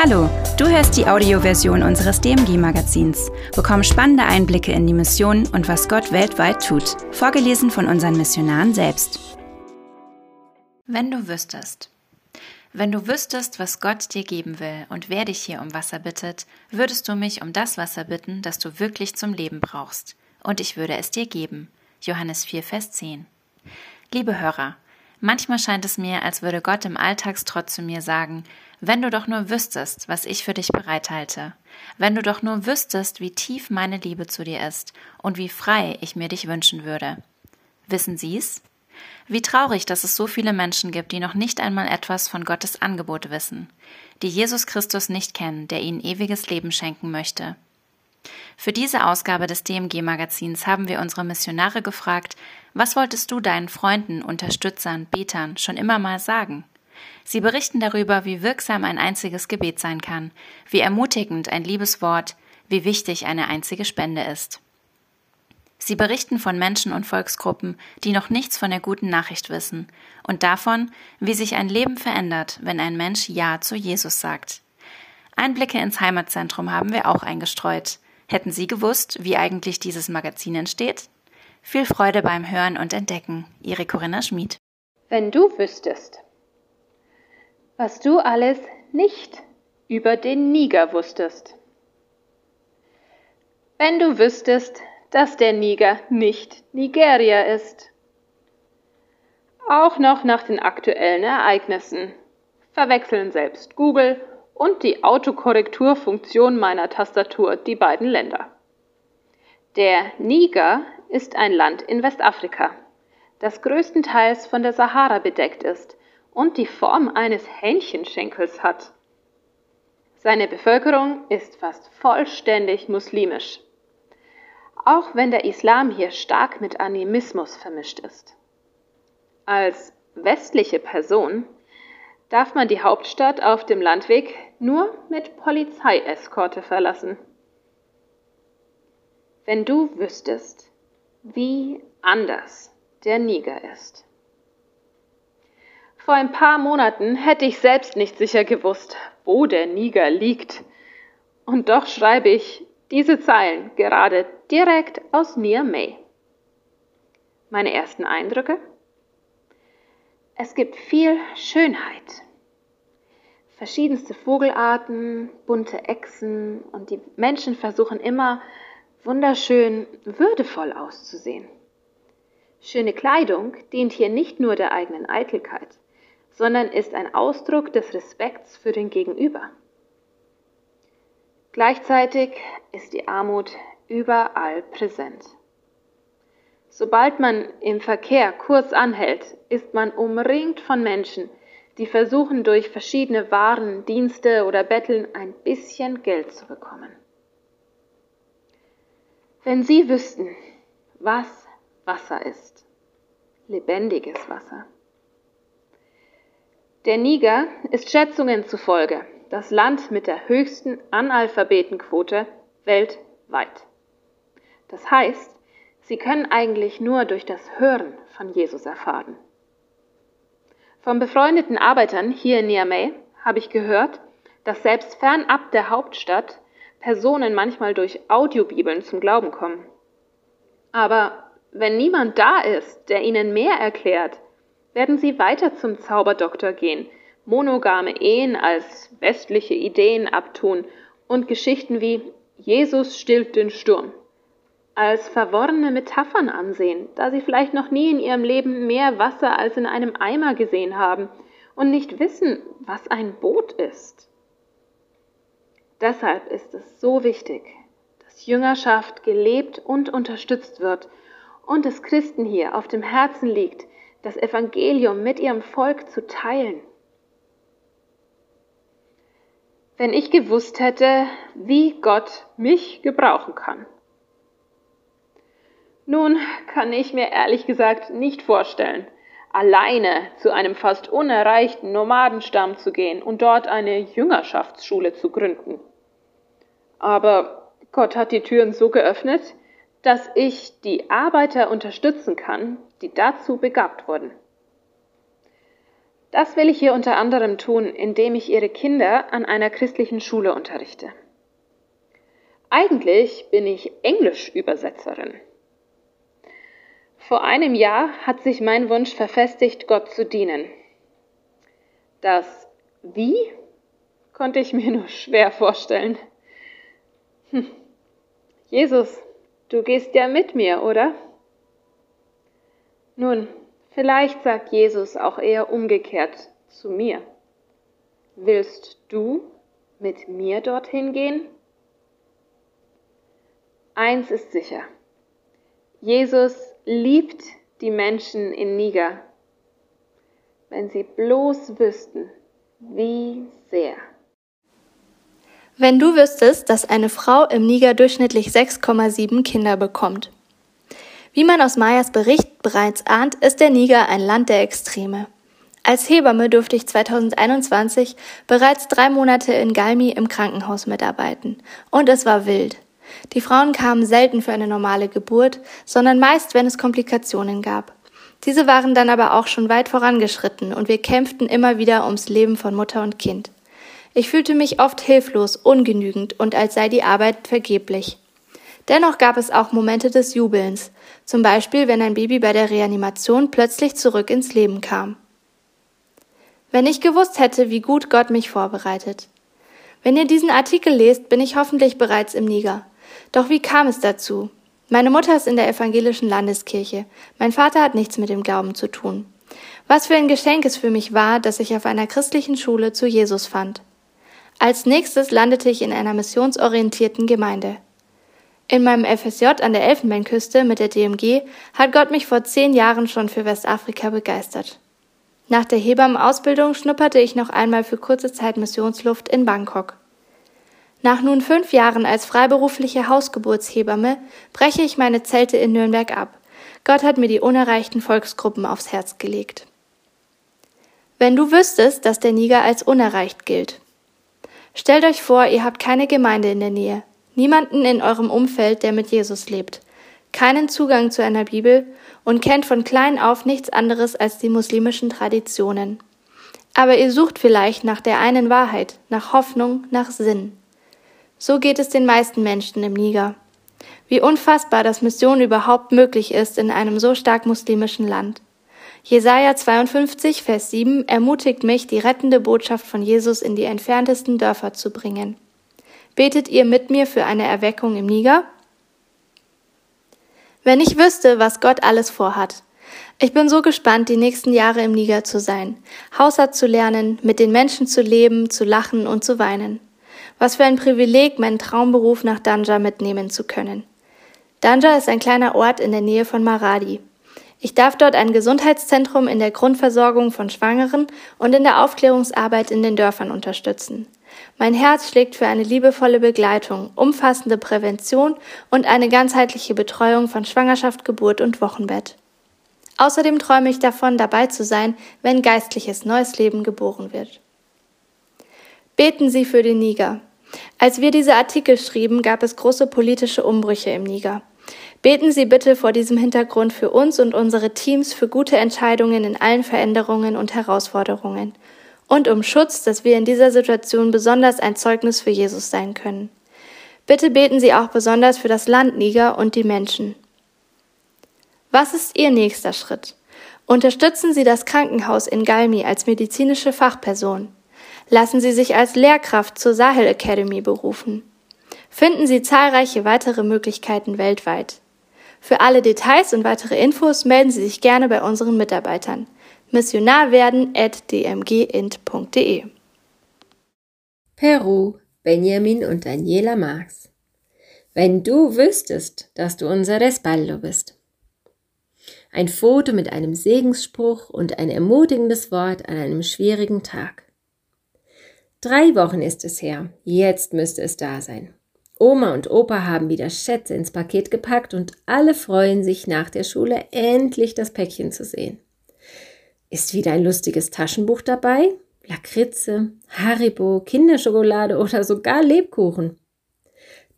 Hallo, du hörst die Audioversion unseres DMG-Magazins. Bekomm spannende Einblicke in die Mission und was Gott weltweit tut. Vorgelesen von unseren Missionaren selbst. Wenn du wüsstest. Wenn du wüsstest, was Gott dir geben will und wer dich hier um Wasser bittet, würdest du mich um das Wasser bitten, das du wirklich zum Leben brauchst. Und ich würde es dir geben. Johannes 4, Vers 10. Liebe Hörer, manchmal scheint es mir, als würde Gott im Alltagstrott zu mir sagen, wenn du doch nur wüsstest, was ich für dich bereithalte, wenn du doch nur wüsstest, wie tief meine Liebe zu dir ist und wie frei ich mir dich wünschen würde. Wissen Sie's? Wie traurig, dass es so viele Menschen gibt, die noch nicht einmal etwas von Gottes Angebot wissen, die Jesus Christus nicht kennen, der ihnen ewiges Leben schenken möchte. Für diese Ausgabe des DMG-Magazins haben wir unsere Missionare gefragt, was wolltest du deinen Freunden, Unterstützern, Betern schon immer mal sagen? Sie berichten darüber, wie wirksam ein einziges Gebet sein kann, wie ermutigend ein liebes Wort, wie wichtig eine einzige Spende ist. Sie berichten von Menschen und Volksgruppen, die noch nichts von der guten Nachricht wissen, und davon, wie sich ein Leben verändert, wenn ein Mensch Ja zu Jesus sagt. Einblicke ins Heimatzentrum haben wir auch eingestreut. Hätten Sie gewusst, wie eigentlich dieses Magazin entsteht? Viel Freude beim Hören und Entdecken. Ihre Corinna Schmid. Wenn du wüsstest was du alles nicht über den Niger wusstest. Wenn du wüsstest, dass der Niger nicht Nigeria ist. Auch noch nach den aktuellen Ereignissen verwechseln selbst Google und die Autokorrekturfunktion meiner Tastatur die beiden Länder. Der Niger ist ein Land in Westafrika, das größtenteils von der Sahara bedeckt ist und die Form eines Hähnchenschenkels hat. Seine Bevölkerung ist fast vollständig muslimisch, auch wenn der Islam hier stark mit Animismus vermischt ist. Als westliche Person darf man die Hauptstadt auf dem Landweg nur mit Polizeieskorte verlassen. Wenn du wüsstest, wie anders der Niger ist. Vor ein paar Monaten hätte ich selbst nicht sicher gewusst, wo der Niger liegt. Und doch schreibe ich diese Zeilen gerade direkt aus Niamey. Meine ersten Eindrücke? Es gibt viel Schönheit. Verschiedenste Vogelarten, bunte Echsen und die Menschen versuchen immer wunderschön würdevoll auszusehen. Schöne Kleidung dient hier nicht nur der eigenen Eitelkeit sondern ist ein Ausdruck des Respekts für den Gegenüber. Gleichzeitig ist die Armut überall präsent. Sobald man im Verkehr kurz anhält, ist man umringt von Menschen, die versuchen durch verschiedene Waren, Dienste oder Betteln ein bisschen Geld zu bekommen. Wenn Sie wüssten, was Wasser ist, lebendiges Wasser, der Niger ist Schätzungen zufolge das Land mit der höchsten Analphabetenquote weltweit. Das heißt, sie können eigentlich nur durch das Hören von Jesus erfahren. Von befreundeten Arbeitern hier in Niamey habe ich gehört, dass selbst fernab der Hauptstadt Personen manchmal durch Audiobibeln zum Glauben kommen. Aber wenn niemand da ist, der ihnen mehr erklärt, werden sie weiter zum Zauberdoktor gehen, monogame Ehen als westliche Ideen abtun und Geschichten wie Jesus stillt den Sturm als verworrene Metaphern ansehen, da sie vielleicht noch nie in ihrem Leben mehr Wasser als in einem Eimer gesehen haben und nicht wissen, was ein Boot ist. Deshalb ist es so wichtig, dass Jüngerschaft gelebt und unterstützt wird und es Christen hier auf dem Herzen liegt, das Evangelium mit ihrem Volk zu teilen. Wenn ich gewusst hätte, wie Gott mich gebrauchen kann. Nun kann ich mir ehrlich gesagt nicht vorstellen, alleine zu einem fast unerreichten Nomadenstamm zu gehen und dort eine Jüngerschaftsschule zu gründen. Aber Gott hat die Türen so geöffnet, dass ich die Arbeiter unterstützen kann, die dazu begabt wurden. Das will ich hier unter anderem tun, indem ich Ihre Kinder an einer christlichen Schule unterrichte. Eigentlich bin ich Englischübersetzerin. Vor einem Jahr hat sich mein Wunsch verfestigt, Gott zu dienen. Das Wie konnte ich mir nur schwer vorstellen. Hm. Jesus, du gehst ja mit mir, oder? Nun, vielleicht sagt Jesus auch eher umgekehrt zu mir. Willst du mit mir dorthin gehen? Eins ist sicher. Jesus liebt die Menschen in Niger. Wenn sie bloß wüssten, wie sehr. Wenn du wüsstest, dass eine Frau im Niger durchschnittlich 6,7 Kinder bekommt. Wie man aus Mayas Bericht bereits ahnt, ist der Niger ein Land der Extreme. Als Hebamme durfte ich 2021 bereits drei Monate in Galmi im Krankenhaus mitarbeiten. Und es war wild. Die Frauen kamen selten für eine normale Geburt, sondern meist, wenn es Komplikationen gab. Diese waren dann aber auch schon weit vorangeschritten und wir kämpften immer wieder ums Leben von Mutter und Kind. Ich fühlte mich oft hilflos, ungenügend und als sei die Arbeit vergeblich. Dennoch gab es auch Momente des Jubelns, zum Beispiel wenn ein Baby bei der Reanimation plötzlich zurück ins Leben kam. Wenn ich gewusst hätte, wie gut Gott mich vorbereitet. Wenn ihr diesen Artikel lest, bin ich hoffentlich bereits im Niger. Doch wie kam es dazu? Meine Mutter ist in der evangelischen Landeskirche. Mein Vater hat nichts mit dem Glauben zu tun. Was für ein Geschenk es für mich war, dass ich auf einer christlichen Schule zu Jesus fand. Als nächstes landete ich in einer missionsorientierten Gemeinde. In meinem FSJ an der Elfenbeinküste mit der DMG hat Gott mich vor zehn Jahren schon für Westafrika begeistert. Nach der Hebammenausbildung schnupperte ich noch einmal für kurze Zeit Missionsluft in Bangkok. Nach nun fünf Jahren als freiberufliche Hausgeburtshebamme breche ich meine Zelte in Nürnberg ab. Gott hat mir die unerreichten Volksgruppen aufs Herz gelegt. Wenn du wüsstest, dass der Niger als unerreicht gilt. Stellt euch vor, ihr habt keine Gemeinde in der Nähe, niemanden in eurem Umfeld, der mit Jesus lebt, keinen Zugang zu einer Bibel und kennt von klein auf nichts anderes als die muslimischen Traditionen. Aber ihr sucht vielleicht nach der einen Wahrheit, nach Hoffnung, nach Sinn. So geht es den meisten Menschen im Niger. Wie unfassbar, dass Mission überhaupt möglich ist in einem so stark muslimischen Land. Jesaja 52, Vers 7 ermutigt mich, die rettende Botschaft von Jesus in die entferntesten Dörfer zu bringen. Betet ihr mit mir für eine Erweckung im Niger? Wenn ich wüsste, was Gott alles vorhat. Ich bin so gespannt, die nächsten Jahre im Niger zu sein, Hausart zu lernen, mit den Menschen zu leben, zu lachen und zu weinen. Was für ein Privileg, meinen Traumberuf nach Danja mitnehmen zu können. Danja ist ein kleiner Ort in der Nähe von Maradi. Ich darf dort ein Gesundheitszentrum in der Grundversorgung von Schwangeren und in der Aufklärungsarbeit in den Dörfern unterstützen. Mein Herz schlägt für eine liebevolle Begleitung, umfassende Prävention und eine ganzheitliche Betreuung von Schwangerschaft, Geburt und Wochenbett. Außerdem träume ich davon, dabei zu sein, wenn geistliches neues Leben geboren wird. Beten Sie für den Niger. Als wir diese Artikel schrieben, gab es große politische Umbrüche im Niger. Beten Sie bitte vor diesem Hintergrund für uns und unsere Teams für gute Entscheidungen in allen Veränderungen und Herausforderungen und um Schutz, dass wir in dieser Situation besonders ein Zeugnis für Jesus sein können. Bitte beten Sie auch besonders für das Land Niger und die Menschen. Was ist Ihr nächster Schritt? Unterstützen Sie das Krankenhaus in Galmi als medizinische Fachperson lassen Sie sich als Lehrkraft zur Sahel Academy berufen. Finden Sie zahlreiche weitere Möglichkeiten weltweit. Für alle Details und weitere Infos melden Sie sich gerne bei unseren Mitarbeitern. Missionarwerden at dmgint.de Peru, Benjamin und Daniela Marx. Wenn du wüsstest, dass du unser Respaldo bist. Ein Foto mit einem Segensspruch und ein ermutigendes Wort an einem schwierigen Tag. Drei Wochen ist es her. Jetzt müsste es da sein. Oma und Opa haben wieder Schätze ins Paket gepackt und alle freuen sich nach der Schule endlich das Päckchen zu sehen. Ist wieder ein lustiges Taschenbuch dabei? Lakritze, Haribo, Kinderschokolade oder sogar Lebkuchen.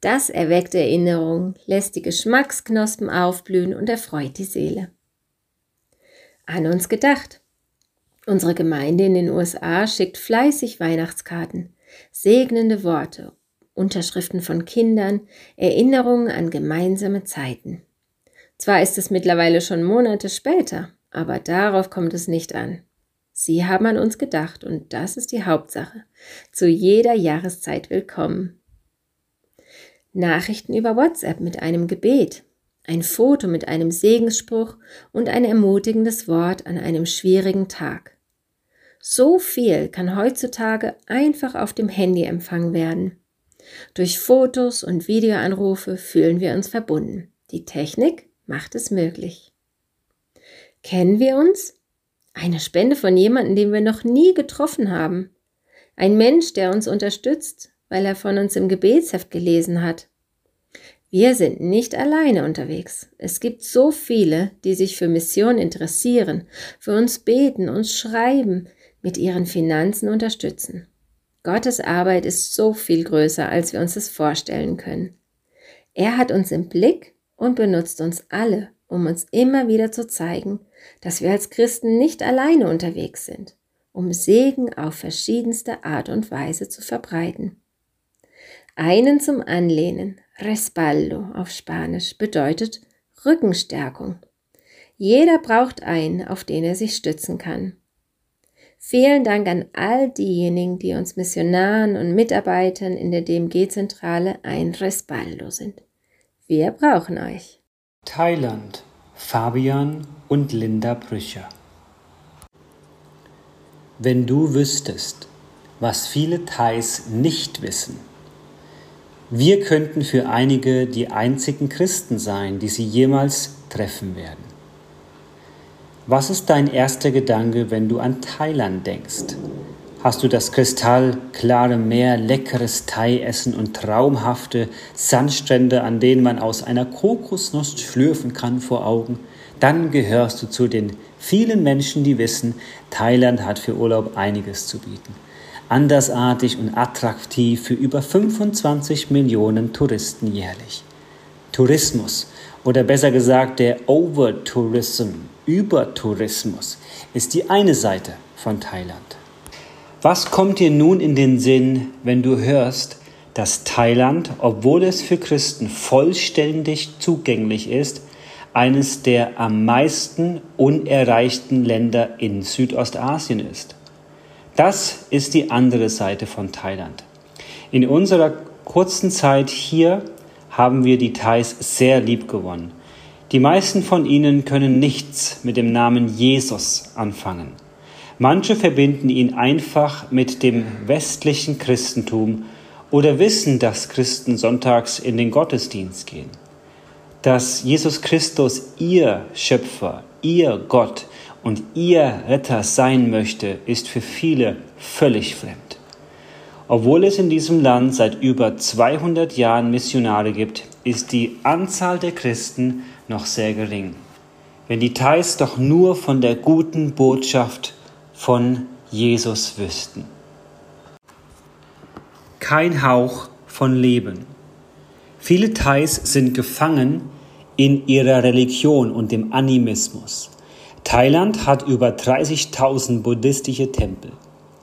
Das erweckt Erinnerungen, lässt die Geschmacksknospen aufblühen und erfreut die Seele. An uns gedacht. Unsere Gemeinde in den USA schickt fleißig Weihnachtskarten, segnende Worte, Unterschriften von Kindern, Erinnerungen an gemeinsame Zeiten. Zwar ist es mittlerweile schon Monate später, aber darauf kommt es nicht an. Sie haben an uns gedacht und das ist die Hauptsache. Zu jeder Jahreszeit willkommen. Nachrichten über WhatsApp mit einem Gebet, ein Foto mit einem Segensspruch und ein ermutigendes Wort an einem schwierigen Tag. So viel kann heutzutage einfach auf dem Handy empfangen werden. Durch Fotos und Videoanrufe fühlen wir uns verbunden. Die Technik macht es möglich. Kennen wir uns? Eine Spende von jemandem, den wir noch nie getroffen haben. Ein Mensch, der uns unterstützt, weil er von uns im Gebetsheft gelesen hat. Wir sind nicht alleine unterwegs. Es gibt so viele, die sich für Mission interessieren, für uns beten, uns schreiben, mit ihren Finanzen unterstützen. Gottes Arbeit ist so viel größer, als wir uns das vorstellen können. Er hat uns im Blick und benutzt uns alle, um uns immer wieder zu zeigen, dass wir als Christen nicht alleine unterwegs sind, um Segen auf verschiedenste Art und Weise zu verbreiten. Einen zum Anlehnen, Respaldo auf Spanisch bedeutet Rückenstärkung. Jeder braucht einen, auf den er sich stützen kann. Vielen Dank an all diejenigen, die uns Missionaren und Mitarbeitern in der DMG-Zentrale ein Respaldo sind. Wir brauchen euch. Thailand, Fabian und Linda Brücher. Wenn du wüsstest, was viele Thais nicht wissen, wir könnten für einige die einzigen Christen sein, die sie jemals treffen werden. Was ist dein erster Gedanke, wenn du an Thailand denkst? Hast du das kristallklare Meer, leckeres Thai-Essen und traumhafte Sandstrände, an denen man aus einer Kokosnuss schlürfen kann, vor Augen? Dann gehörst du zu den vielen Menschen, die wissen, Thailand hat für Urlaub einiges zu bieten andersartig und attraktiv für über 25 Millionen Touristen jährlich. Tourismus oder besser gesagt der Overtourism, Übertourismus, ist die eine Seite von Thailand. Was kommt dir nun in den Sinn, wenn du hörst, dass Thailand, obwohl es für Christen vollständig zugänglich ist, eines der am meisten unerreichten Länder in Südostasien ist? Das ist die andere Seite von Thailand. In unserer kurzen Zeit hier haben wir die Thais sehr lieb gewonnen. Die meisten von ihnen können nichts mit dem Namen Jesus anfangen. Manche verbinden ihn einfach mit dem westlichen Christentum oder wissen, dass Christen sonntags in den Gottesdienst gehen. Dass Jesus Christus ihr Schöpfer, ihr Gott, und ihr Retter sein möchte, ist für viele völlig fremd. Obwohl es in diesem Land seit über 200 Jahren Missionare gibt, ist die Anzahl der Christen noch sehr gering. Wenn die Thais doch nur von der guten Botschaft von Jesus wüssten. Kein Hauch von Leben. Viele Thais sind gefangen in ihrer Religion und dem Animismus. Thailand hat über 30.000 buddhistische Tempel.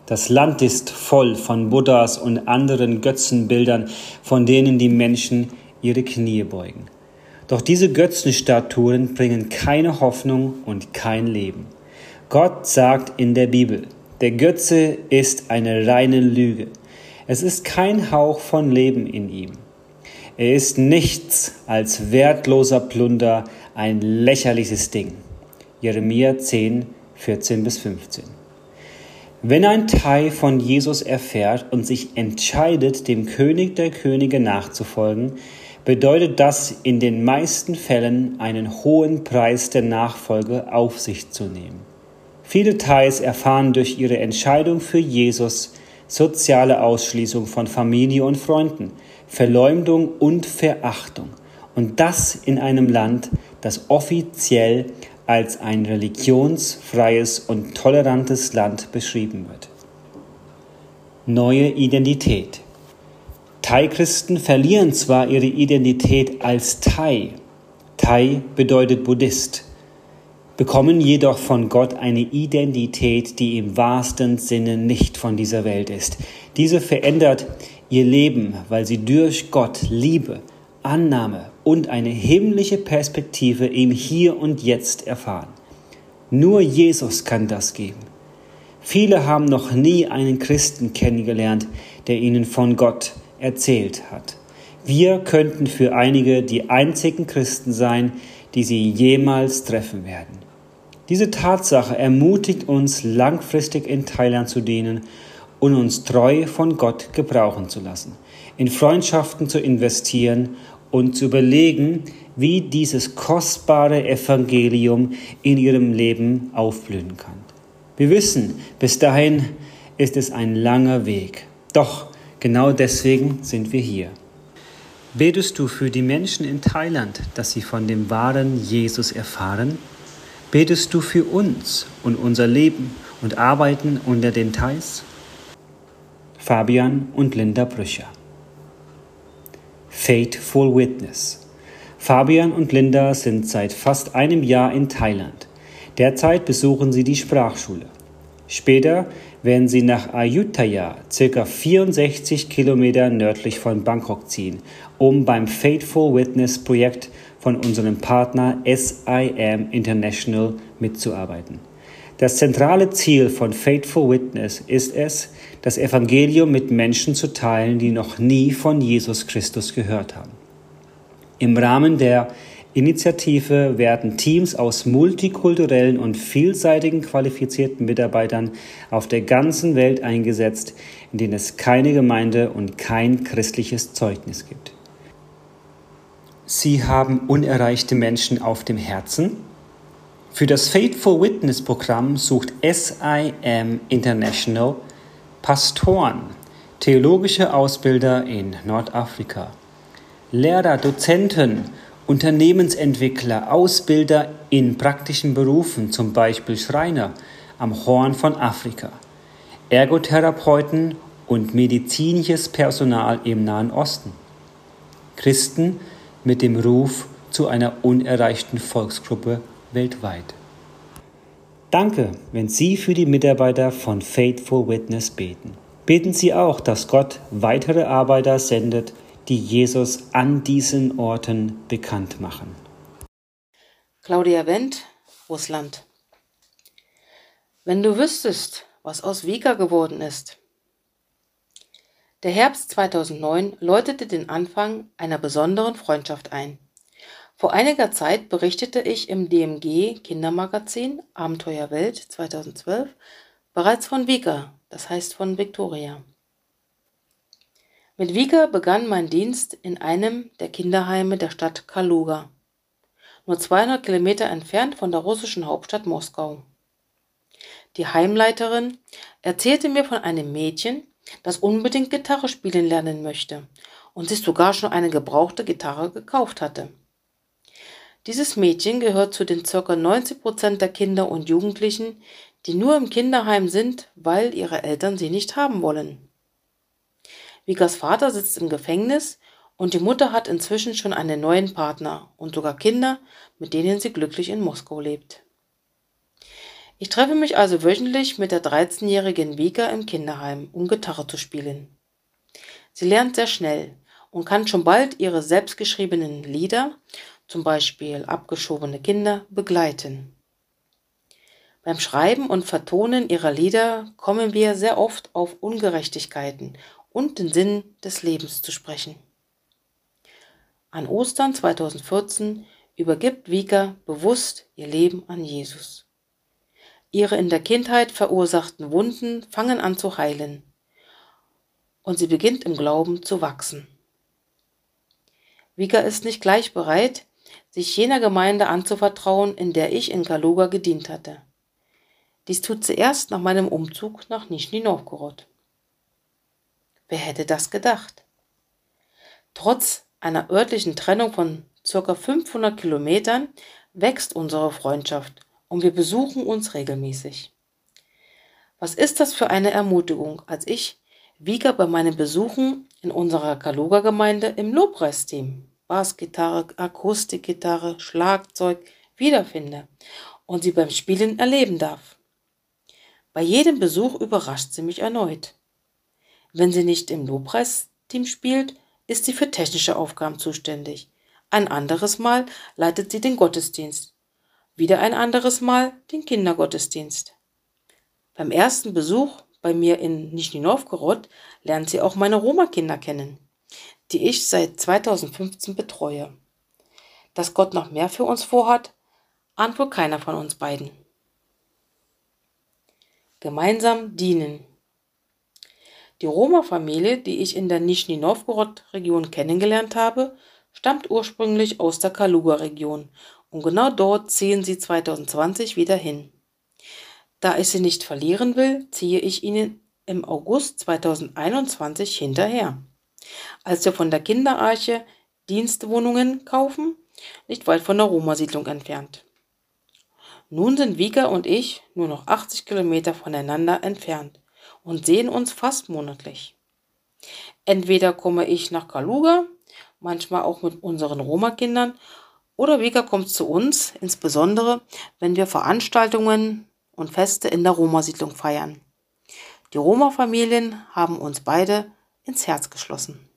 Das Land ist voll von Buddhas und anderen Götzenbildern, von denen die Menschen ihre Knie beugen. Doch diese Götzenstatuen bringen keine Hoffnung und kein Leben. Gott sagt in der Bibel, der Götze ist eine reine Lüge. Es ist kein Hauch von Leben in ihm. Er ist nichts als wertloser Plunder, ein lächerliches Ding. Jeremia 10, 14 bis 15. Wenn ein Thai von Jesus erfährt und sich entscheidet, dem König der Könige nachzufolgen, bedeutet das in den meisten Fällen einen hohen Preis der Nachfolge auf sich zu nehmen. Viele Thais erfahren durch ihre Entscheidung für Jesus soziale Ausschließung von Familie und Freunden, Verleumdung und Verachtung. Und das in einem Land, das offiziell als ein religionsfreies und tolerantes Land beschrieben wird. Neue Identität. Thai-Christen verlieren zwar ihre Identität als Thai. Thai bedeutet Buddhist. bekommen jedoch von Gott eine Identität, die im wahrsten Sinne nicht von dieser Welt ist. Diese verändert ihr Leben, weil sie durch Gott Liebe, Annahme und eine himmlische Perspektive im Hier und Jetzt erfahren. Nur Jesus kann das geben. Viele haben noch nie einen Christen kennengelernt, der ihnen von Gott erzählt hat. Wir könnten für einige die einzigen Christen sein, die sie jemals treffen werden. Diese Tatsache ermutigt uns, langfristig in Thailand zu dienen und uns treu von Gott gebrauchen zu lassen, in Freundschaften zu investieren und zu überlegen, wie dieses kostbare Evangelium in ihrem Leben aufblühen kann. Wir wissen, bis dahin ist es ein langer Weg. Doch genau deswegen sind wir hier. Betest du für die Menschen in Thailand, dass sie von dem wahren Jesus erfahren? Betest du für uns und unser Leben und Arbeiten unter den Thais? Fabian und Linda Brücher Faithful Witness Fabian und Linda sind seit fast einem Jahr in Thailand. Derzeit besuchen sie die Sprachschule. Später werden sie nach Ayutthaya, circa 64 Kilometer nördlich von Bangkok ziehen, um beim Faithful Witness Projekt von unserem Partner SIM International mitzuarbeiten. Das zentrale Ziel von Faithful Witness ist es, das Evangelium mit Menschen zu teilen, die noch nie von Jesus Christus gehört haben. Im Rahmen der Initiative werden Teams aus multikulturellen und vielseitigen qualifizierten Mitarbeitern auf der ganzen Welt eingesetzt, in denen es keine Gemeinde und kein christliches Zeugnis gibt. Sie haben unerreichte Menschen auf dem Herzen. Für das Faithful Witness Programm sucht SIM International Pastoren, theologische Ausbilder in Nordafrika, Lehrer, Dozenten, Unternehmensentwickler, Ausbilder in praktischen Berufen, zum Beispiel Schreiner am Horn von Afrika, Ergotherapeuten und medizinisches Personal im Nahen Osten, Christen mit dem Ruf zu einer unerreichten Volksgruppe weltweit. Danke, wenn Sie für die Mitarbeiter von Faithful Witness beten. Beten Sie auch, dass Gott weitere Arbeiter sendet, die Jesus an diesen Orten bekannt machen. Claudia Wendt, Russland. Wenn du wüsstest, was aus Vika geworden ist. Der Herbst 2009 läutete den Anfang einer besonderen Freundschaft ein. Vor einiger Zeit berichtete ich im DMG Kindermagazin Abenteuerwelt 2012 bereits von Vika, das heißt von Victoria. Mit Vika begann mein Dienst in einem der Kinderheime der Stadt Kaluga, nur 200 Kilometer entfernt von der russischen Hauptstadt Moskau. Die Heimleiterin erzählte mir von einem Mädchen, das unbedingt Gitarre spielen lernen möchte und sich sogar schon eine gebrauchte Gitarre gekauft hatte. Dieses Mädchen gehört zu den ca. 90 Prozent der Kinder und Jugendlichen, die nur im Kinderheim sind, weil ihre Eltern sie nicht haben wollen. Vikas Vater sitzt im Gefängnis und die Mutter hat inzwischen schon einen neuen Partner und sogar Kinder, mit denen sie glücklich in Moskau lebt. Ich treffe mich also wöchentlich mit der 13-jährigen Vika im Kinderheim, um Gitarre zu spielen. Sie lernt sehr schnell und kann schon bald ihre selbstgeschriebenen Lieder, zum Beispiel Abgeschobene Kinder, begleiten. Beim Schreiben und Vertonen ihrer Lieder kommen wir sehr oft auf Ungerechtigkeiten und den Sinn des Lebens zu sprechen. An Ostern 2014 übergibt Vika bewusst ihr Leben an Jesus. Ihre in der Kindheit verursachten Wunden fangen an zu heilen und sie beginnt im Glauben zu wachsen. Vika ist nicht gleich bereit, sich jener Gemeinde anzuvertrauen, in der ich in Kaluga gedient hatte. Dies tut sie erst nach meinem Umzug nach Nischni Novgorod. Wer hätte das gedacht? Trotz einer örtlichen Trennung von ca. 500 Kilometern wächst unsere Freundschaft und wir besuchen uns regelmäßig. Was ist das für eine Ermutigung, als ich Vika bei meinen Besuchen in unserer Kaluga-Gemeinde im Lobpreisteam, Bassgitarre, Akustikgitarre, Schlagzeug wiederfinde und sie beim Spielen erleben darf. Bei jedem Besuch überrascht sie mich erneut. Wenn sie nicht im Lobpreisteam spielt, ist sie für technische Aufgaben zuständig. Ein anderes Mal leitet sie den Gottesdienst. Wieder ein anderes Mal den Kindergottesdienst. Beim ersten Besuch bei mir in Nischni Novgorod lernt sie auch meine Roma-Kinder kennen, die ich seit 2015 betreue. Dass Gott noch mehr für uns vorhat, ahnt wohl keiner von uns beiden. Gemeinsam dienen. Die Roma-Familie, die ich in der Nischni Novgorod-Region kennengelernt habe, stammt ursprünglich aus der Kaluga-Region und genau dort ziehen sie 2020 wieder hin. Da ich sie nicht verlieren will, ziehe ich ihnen im August 2021 hinterher. Als wir von der Kinderarche Dienstwohnungen kaufen, nicht weit von der Roma-Siedlung entfernt. Nun sind Vika und ich nur noch 80 Kilometer voneinander entfernt und sehen uns fast monatlich. Entweder komme ich nach Kaluga, manchmal auch mit unseren Roma-Kindern, oder Vika kommt zu uns, insbesondere wenn wir Veranstaltungen und Feste in der Roma-Siedlung feiern. Die Roma-Familien haben uns beide ins Herz geschlossen.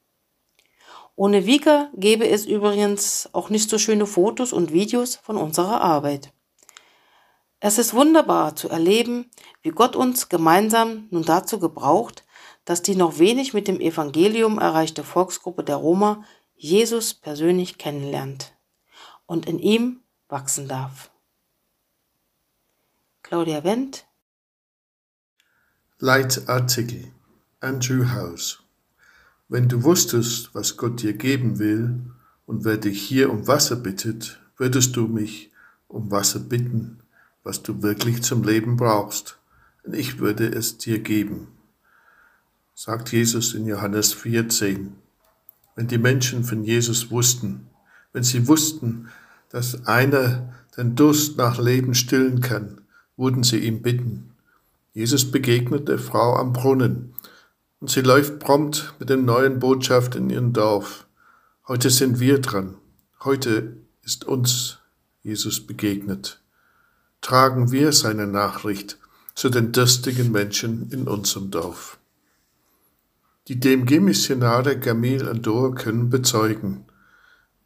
Ohne Vika gäbe es übrigens auch nicht so schöne Fotos und Videos von unserer Arbeit. Es ist wunderbar zu erleben, wie Gott uns gemeinsam nun dazu gebraucht, dass die noch wenig mit dem Evangelium erreichte Volksgruppe der Roma Jesus persönlich kennenlernt und in ihm wachsen darf. Claudia Wendt. Leitartikel Andrew House. Wenn du wusstest, was Gott dir geben will und wer dich hier um Wasser bittet, würdest du mich um Wasser bitten was du wirklich zum Leben brauchst, und ich würde es dir geben, sagt Jesus in Johannes 4,10. Wenn die Menschen von Jesus wussten, wenn sie wussten, dass einer den Durst nach Leben stillen kann, würden sie ihm bitten. Jesus begegnet der Frau am Brunnen und sie läuft prompt mit dem neuen Botschaft in ihren Dorf. Heute sind wir dran. Heute ist uns Jesus begegnet tragen wir seine Nachricht zu den durstigen Menschen in unserem Dorf. Die DMG-Missionare Gamil und Dor können bezeugen,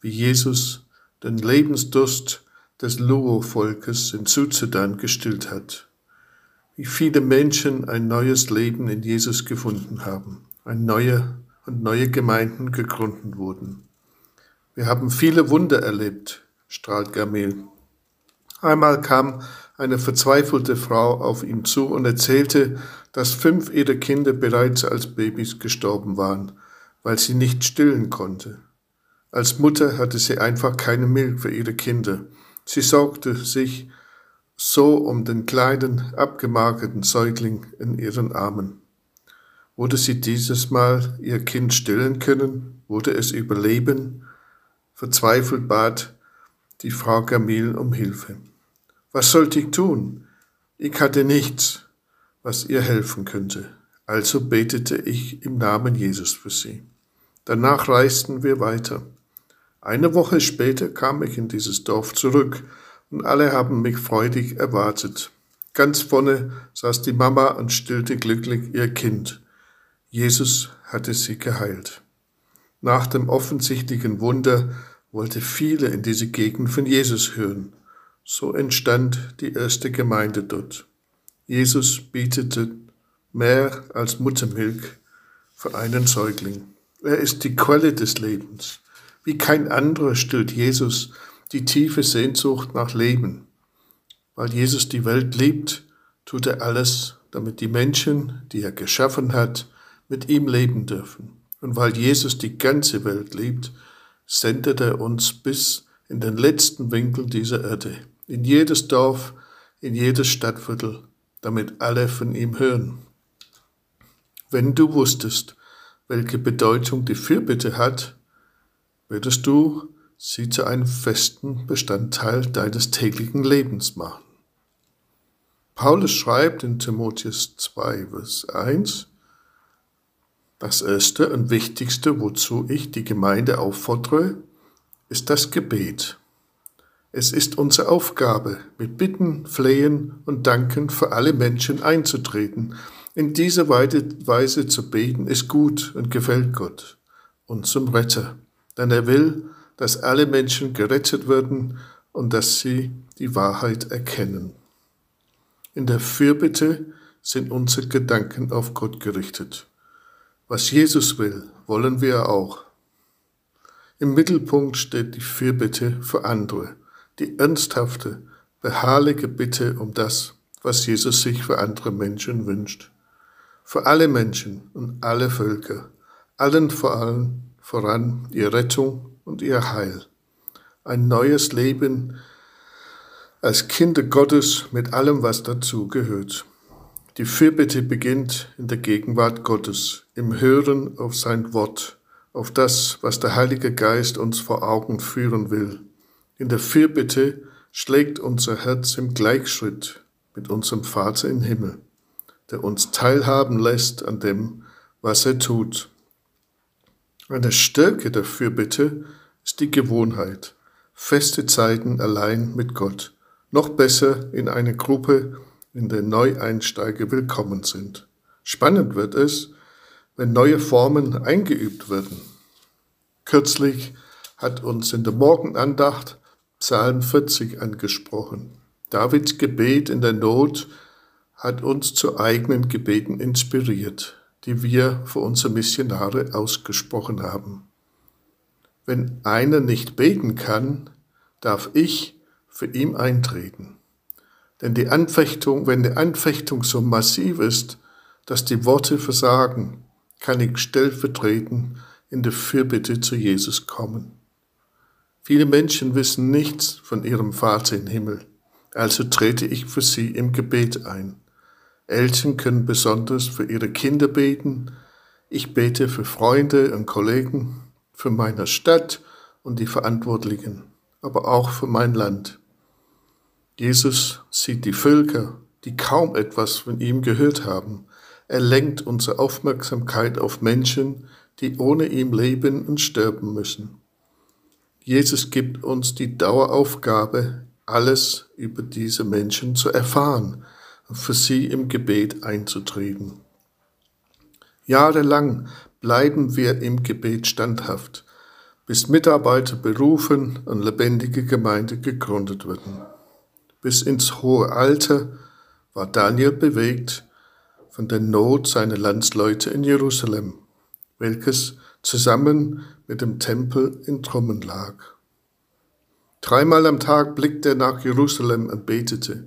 wie Jesus den Lebensdurst des Luo-Volkes in Südsudan gestillt hat, wie viele Menschen ein neues Leben in Jesus gefunden haben, ein neue und neue Gemeinden gegründet wurden. Wir haben viele Wunder erlebt, strahlt Gamil. Einmal kam eine verzweifelte Frau auf ihn zu und erzählte, dass fünf ihrer Kinder bereits als Babys gestorben waren, weil sie nicht stillen konnte. Als Mutter hatte sie einfach keine Milch für ihre Kinder. Sie sorgte sich so um den kleinen, abgemagerten Säugling in ihren Armen. Wurde sie dieses Mal ihr Kind stillen können? Wurde es überleben? Verzweifelt bat die Frau Gamil um Hilfe. Was sollte ich tun? Ich hatte nichts, was ihr helfen könnte. Also betete ich im Namen Jesus für sie. Danach reisten wir weiter. Eine Woche später kam ich in dieses Dorf zurück und alle haben mich freudig erwartet. Ganz vorne saß die Mama und stillte glücklich ihr Kind. Jesus hatte sie geheilt. Nach dem offensichtlichen Wunder wollte viele in diese Gegend von Jesus hören. So entstand die erste Gemeinde dort. Jesus bietete mehr als Muttermilch für einen Säugling. Er ist die Quelle des Lebens. Wie kein anderer stillt Jesus die tiefe Sehnsucht nach Leben. Weil Jesus die Welt liebt, tut er alles, damit die Menschen, die er geschaffen hat, mit ihm leben dürfen. Und weil Jesus die ganze Welt liebt, sendet er uns bis in den letzten Winkel dieser Erde in jedes Dorf, in jedes Stadtviertel, damit alle von ihm hören. Wenn du wusstest, welche Bedeutung die Fürbitte hat, würdest du sie zu einem festen Bestandteil deines täglichen Lebens machen. Paulus schreibt in Timotheus 2, Vers 1, das erste und wichtigste, wozu ich die Gemeinde auffordere, ist das Gebet. Es ist unsere Aufgabe, mit Bitten, Flehen und Danken für alle Menschen einzutreten. In dieser Weise zu beten ist gut und gefällt Gott, unserem Retter, denn er will, dass alle Menschen gerettet werden und dass sie die Wahrheit erkennen. In der Fürbitte sind unsere Gedanken auf Gott gerichtet. Was Jesus will, wollen wir auch. Im Mittelpunkt steht die Fürbitte für andere, die ernsthafte, beharrliche Bitte um das, was Jesus sich für andere Menschen wünscht. Für alle Menschen und alle Völker, allen vor allem voran ihr Rettung und ihr Heil. Ein neues Leben als Kinder Gottes mit allem, was dazu gehört. Die Fürbitte beginnt in der Gegenwart Gottes, im Hören auf sein Wort, auf das, was der Heilige Geist uns vor Augen führen will. In der Fürbitte schlägt unser Herz im Gleichschritt mit unserem Vater im Himmel, der uns teilhaben lässt an dem, was er tut. Eine Stärke der Fürbitte ist die Gewohnheit, feste Zeiten allein mit Gott, noch besser in einer Gruppe, in der Neueinsteiger willkommen sind. Spannend wird es, wenn neue Formen eingeübt werden. Kürzlich hat uns in der Morgenandacht Psalm 40 angesprochen. Davids Gebet in der Not hat uns zu eigenen Gebeten inspiriert, die wir für unsere Missionare ausgesprochen haben. Wenn einer nicht beten kann, darf ich für ihn eintreten. Denn die Anfechtung, wenn die Anfechtung so massiv ist, dass die Worte versagen, kann ich stellvertretend in der Fürbitte zu Jesus kommen. Viele Menschen wissen nichts von ihrem Vater im Himmel, also trete ich für sie im Gebet ein. Eltern können besonders für ihre Kinder beten, ich bete für Freunde und Kollegen, für meine Stadt und die Verantwortlichen, aber auch für mein Land. Jesus sieht die Völker, die kaum etwas von ihm gehört haben. Er lenkt unsere Aufmerksamkeit auf Menschen, die ohne ihm leben und sterben müssen. Jesus gibt uns die Daueraufgabe, alles über diese Menschen zu erfahren und für sie im Gebet einzutreten. Jahrelang bleiben wir im Gebet standhaft, bis Mitarbeiter berufen und lebendige Gemeinde gegründet werden. Bis ins hohe Alter war Daniel bewegt von der Not seiner Landsleute in Jerusalem, welches zusammen mit dem Tempel in Trümmen lag. Dreimal am Tag blickte er nach Jerusalem und betete.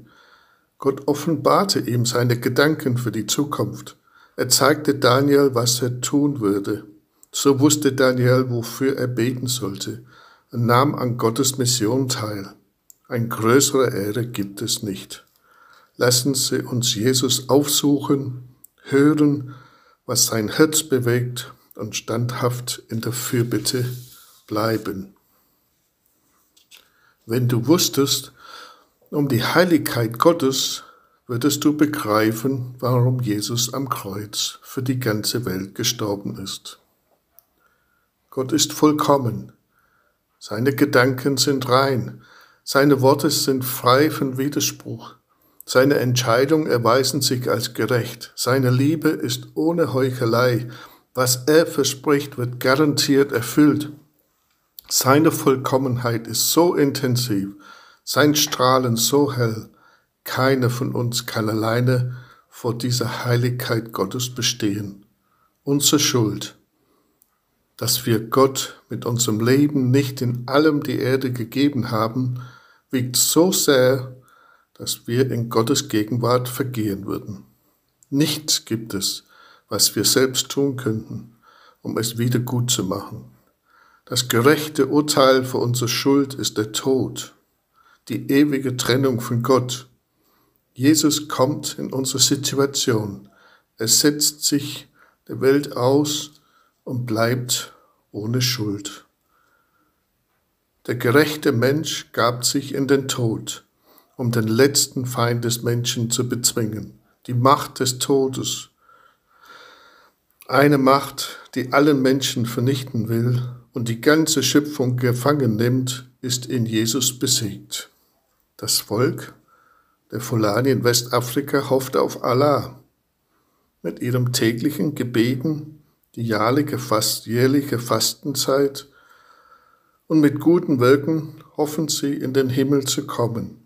Gott offenbarte ihm seine Gedanken für die Zukunft. Er zeigte Daniel, was er tun würde. So wusste Daniel, wofür er beten sollte und nahm an Gottes Mission teil. Ein größere Ehre gibt es nicht. Lassen Sie uns Jesus aufsuchen, hören, was sein Herz bewegt und standhaft in der Fürbitte bleiben. Wenn du wusstest um die Heiligkeit Gottes, würdest du begreifen, warum Jesus am Kreuz für die ganze Welt gestorben ist. Gott ist vollkommen, seine Gedanken sind rein, seine Worte sind frei von Widerspruch, seine Entscheidungen erweisen sich als gerecht, seine Liebe ist ohne Heuchelei, was er verspricht, wird garantiert erfüllt. Seine Vollkommenheit ist so intensiv, sein Strahlen so hell, keiner von uns kann alleine vor dieser Heiligkeit Gottes bestehen. Unsere Schuld, dass wir Gott mit unserem Leben nicht in allem die Erde gegeben haben, wiegt so sehr, dass wir in Gottes Gegenwart vergehen würden. Nichts gibt es, was wir selbst tun könnten, um es wieder gut zu machen. Das gerechte Urteil für unsere Schuld ist der Tod, die ewige Trennung von Gott. Jesus kommt in unsere Situation. Er setzt sich der Welt aus und bleibt ohne Schuld. Der gerechte Mensch gab sich in den Tod, um den letzten Feind des Menschen zu bezwingen, die Macht des Todes, eine Macht, die allen Menschen vernichten will und die ganze Schöpfung gefangen nimmt, ist in Jesus besiegt. Das Volk der Fulani in Westafrika hofft auf Allah. Mit ihrem täglichen Gebeten, die jährliche, Fast, jährliche Fastenzeit und mit guten Wirken hoffen sie, in den Himmel zu kommen.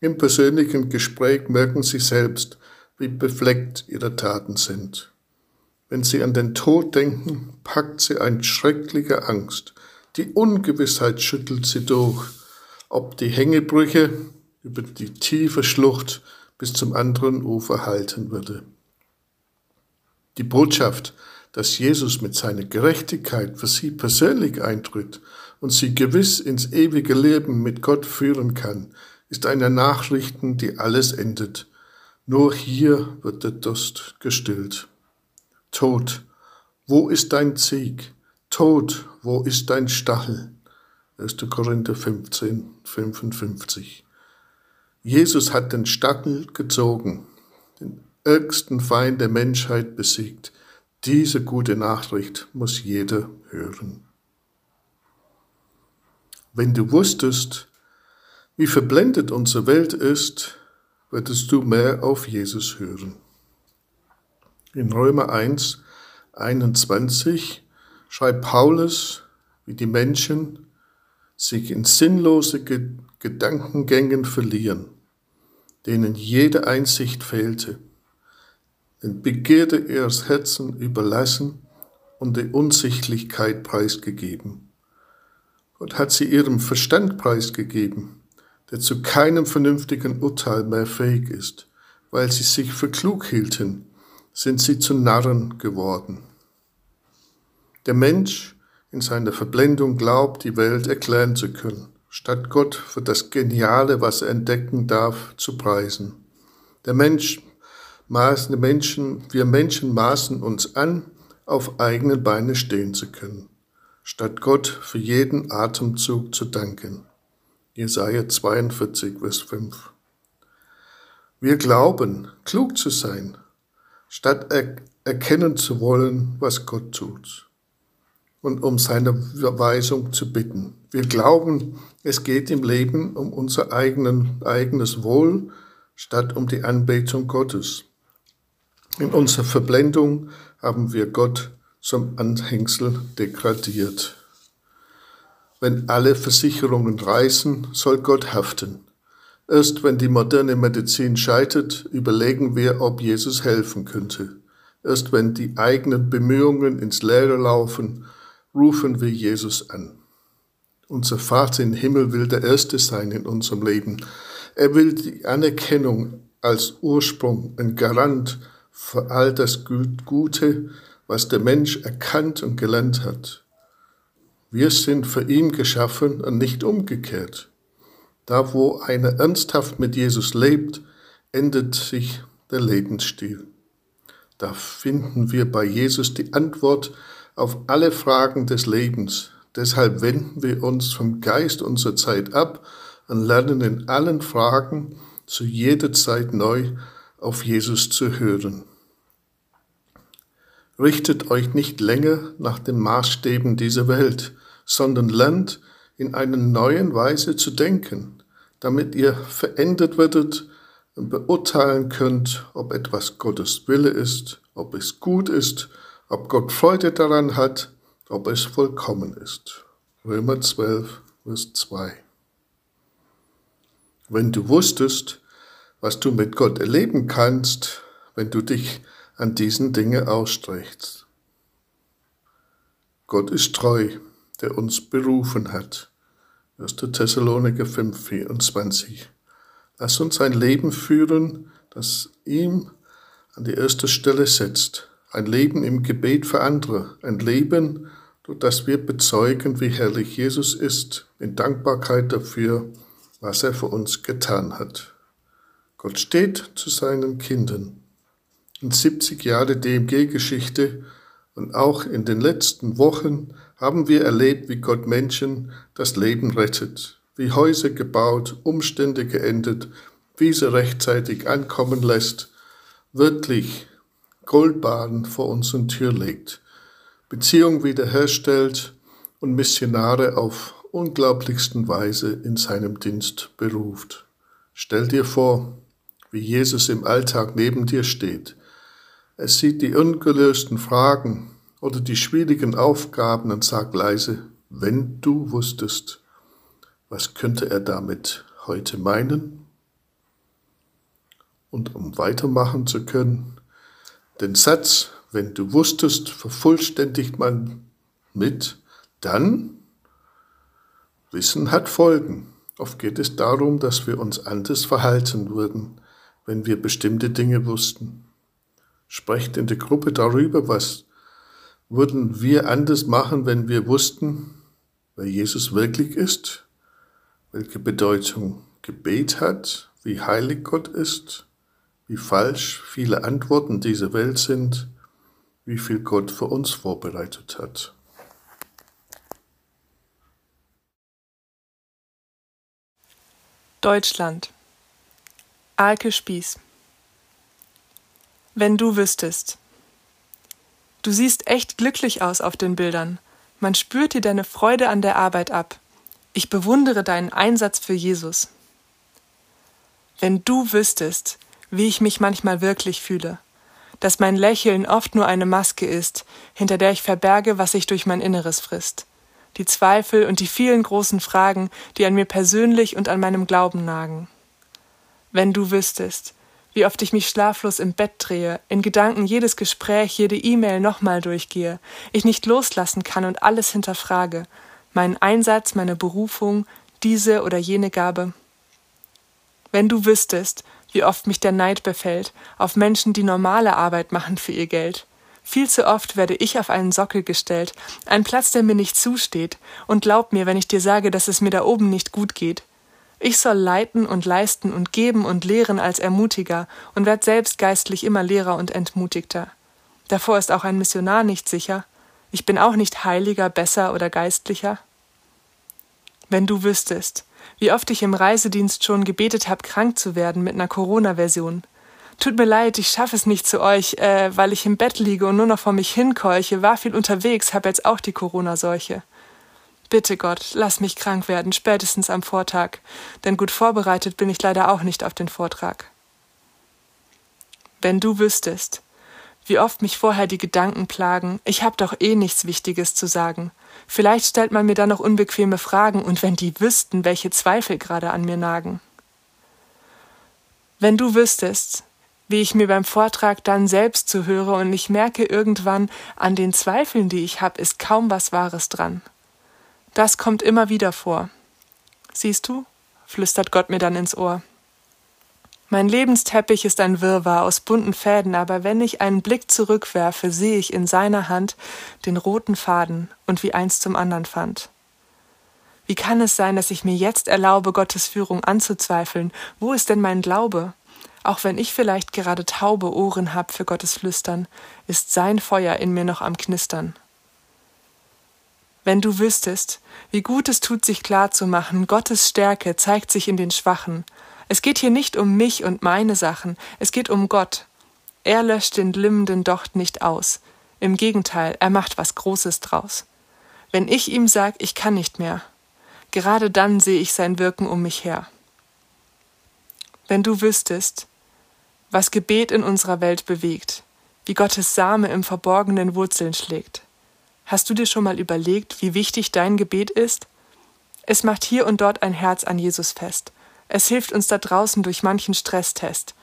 Im persönlichen Gespräch merken sie selbst, wie befleckt ihre Taten sind. Wenn sie an den Tod denken, packt sie ein schrecklicher Angst. Die Ungewissheit schüttelt sie durch, ob die Hängebrüche über die tiefe Schlucht bis zum anderen Ufer halten würde. Die Botschaft, dass Jesus mit seiner Gerechtigkeit für sie persönlich eintritt und sie gewiss ins ewige Leben mit Gott führen kann, ist eine Nachricht, die alles endet. Nur hier wird der Durst gestillt. Tod, wo ist dein Sieg? Tod, wo ist dein Stachel? 1. Korinther 15, 55. Jesus hat den Stachel gezogen, den ärgsten Feind der Menschheit besiegt. Diese gute Nachricht muss jeder hören. Wenn du wusstest, wie verblendet unsere Welt ist, würdest du mehr auf Jesus hören. In Römer 1, 21 schreibt Paulus, wie die Menschen sich in sinnlose Gedankengängen verlieren, denen jede Einsicht fehlte, den Begierde ihres Herzen überlassen und die Unsichtlichkeit preisgegeben. Gott hat sie ihrem Verstand preisgegeben, der zu keinem vernünftigen Urteil mehr fähig ist. Weil sie sich für klug hielten, sind sie zu Narren geworden. Der Mensch in seiner Verblendung glaubt, die Welt erklären zu können, statt Gott für das Geniale, was er entdecken darf, zu preisen. Der Mensch, maßen, Menschen, wir Menschen maßen uns an, auf eigenen Beinen stehen zu können statt Gott für jeden Atemzug zu danken. Jesaja 42, Vers 5. Wir glauben, klug zu sein, statt er erkennen zu wollen, was Gott tut und um seine Weisung zu bitten. Wir glauben, es geht im Leben um unser eigenen, eigenes Wohl, statt um die Anbetung Gottes. In unserer Verblendung haben wir Gott zum Anhängsel degradiert. Wenn alle Versicherungen reißen, soll Gott haften. Erst wenn die moderne Medizin scheitert, überlegen wir, ob Jesus helfen könnte. Erst wenn die eigenen Bemühungen ins Leere laufen, rufen wir Jesus an. Unser Vater im Himmel will der Erste sein in unserem Leben. Er will die Anerkennung als Ursprung, ein Garant für all das Gute, was der Mensch erkannt und gelernt hat. Wir sind für ihn geschaffen und nicht umgekehrt. Da, wo einer ernsthaft mit Jesus lebt, ändert sich der Lebensstil. Da finden wir bei Jesus die Antwort auf alle Fragen des Lebens. Deshalb wenden wir uns vom Geist unserer Zeit ab und lernen in allen Fragen zu jeder Zeit neu auf Jesus zu hören. Richtet euch nicht länger nach den Maßstäben dieser Welt, sondern lernt in einer neuen Weise zu denken, damit ihr verändert werdet und beurteilen könnt, ob etwas Gottes Wille ist, ob es gut ist, ob Gott Freude daran hat, ob es vollkommen ist. Römer 12, Vers 2. Wenn du wusstest, was du mit Gott erleben kannst, wenn du dich an diesen Dinge ausstreckt. Gott ist treu, der uns berufen hat. 1. Thessaloniker 5, 24. Lass uns ein Leben führen, das ihm an die erste Stelle setzt. Ein Leben im Gebet für andere. Ein Leben, durch das wir bezeugen, wie herrlich Jesus ist, in Dankbarkeit dafür, was er für uns getan hat. Gott steht zu seinen Kindern in 70 Jahre DMG-Geschichte und auch in den letzten Wochen haben wir erlebt, wie Gott Menschen das Leben rettet, wie Häuser gebaut, Umstände geendet, wie sie rechtzeitig ankommen lässt, wirklich Goldbahn vor unseren Tür legt, Beziehung wiederherstellt und Missionare auf unglaublichsten Weise in seinem Dienst beruft. Stell dir vor, wie Jesus im Alltag neben dir steht. Er sieht die ungelösten Fragen oder die schwierigen Aufgaben und sagt leise, wenn du wusstest, was könnte er damit heute meinen? Und um weitermachen zu können, den Satz, wenn du wusstest, vervollständigt man mit, dann Wissen hat Folgen. Oft geht es darum, dass wir uns anders verhalten würden, wenn wir bestimmte Dinge wussten. Sprecht in der Gruppe darüber, was würden wir anders machen, wenn wir wussten, wer Jesus wirklich ist, welche Bedeutung Gebet hat, wie heilig Gott ist, wie falsch viele Antworten dieser Welt sind, wie viel Gott für uns vorbereitet hat. Deutschland. Alke Spieß. Wenn du wüsstest. Du siehst echt glücklich aus auf den Bildern. Man spürt dir deine Freude an der Arbeit ab. Ich bewundere deinen Einsatz für Jesus. Wenn du wüsstest, wie ich mich manchmal wirklich fühle, dass mein Lächeln oft nur eine Maske ist, hinter der ich verberge, was sich durch mein Inneres frisst die Zweifel und die vielen großen Fragen, die an mir persönlich und an meinem Glauben nagen. Wenn du wüsstest, wie oft ich mich schlaflos im Bett drehe, in Gedanken jedes Gespräch, jede E-Mail nochmal durchgehe, ich nicht loslassen kann und alles hinterfrage, meinen Einsatz, meine Berufung, diese oder jene Gabe. Wenn du wüsstest, wie oft mich der Neid befällt auf Menschen, die normale Arbeit machen für ihr Geld, viel zu oft werde ich auf einen Sockel gestellt, ein Platz, der mir nicht zusteht, und glaub mir, wenn ich dir sage, dass es mir da oben nicht gut geht. Ich soll leiten und leisten und geben und lehren als Ermutiger und werd selbst geistlich immer Lehrer und Entmutigter. Davor ist auch ein Missionar nicht sicher. Ich bin auch nicht heiliger, besser oder geistlicher. Wenn du wüsstest, wie oft ich im Reisedienst schon gebetet hab, krank zu werden mit einer Corona-Version, Tut mir leid, ich schaffe es nicht zu euch, äh, weil ich im Bett liege und nur noch vor mich hinkeuche, war viel unterwegs, hab jetzt auch die Corona-Seuche. Bitte Gott, lass mich krank werden, spätestens am Vortag, denn gut vorbereitet bin ich leider auch nicht auf den Vortrag. Wenn du wüsstest, wie oft mich vorher die Gedanken plagen, ich hab doch eh nichts Wichtiges zu sagen. Vielleicht stellt man mir dann noch unbequeme Fragen, und wenn die wüssten, welche Zweifel gerade an mir nagen. Wenn du wüsstest, wie ich mir beim Vortrag dann selbst zuhöre und ich merke irgendwann, an den Zweifeln, die ich habe, ist kaum was Wahres dran. Das kommt immer wieder vor. Siehst du? flüstert Gott mir dann ins Ohr. Mein Lebensteppich ist ein Wirrwarr aus bunten Fäden, aber wenn ich einen Blick zurückwerfe, sehe ich in seiner Hand den roten Faden und wie eins zum anderen fand. Wie kann es sein, dass ich mir jetzt erlaube, Gottes Führung anzuzweifeln? Wo ist denn mein Glaube? Auch wenn ich vielleicht gerade taube Ohren hab für Gottes Flüstern, ist sein Feuer in mir noch am Knistern. Wenn du wüsstest, wie gut es tut, sich klar zu machen, Gottes Stärke zeigt sich in den Schwachen. Es geht hier nicht um mich und meine Sachen, es geht um Gott. Er löscht den glimmenden Docht nicht aus. Im Gegenteil, er macht was Großes draus. Wenn ich ihm sag, ich kann nicht mehr, gerade dann sehe ich sein Wirken um mich her. Wenn du wüsstest, was Gebet in unserer Welt bewegt, wie Gottes Same im Verborgenen Wurzeln schlägt. Hast du dir schon mal überlegt, wie wichtig dein Gebet ist? Es macht hier und dort ein Herz an Jesus fest. Es hilft uns da draußen durch manchen Stresstest.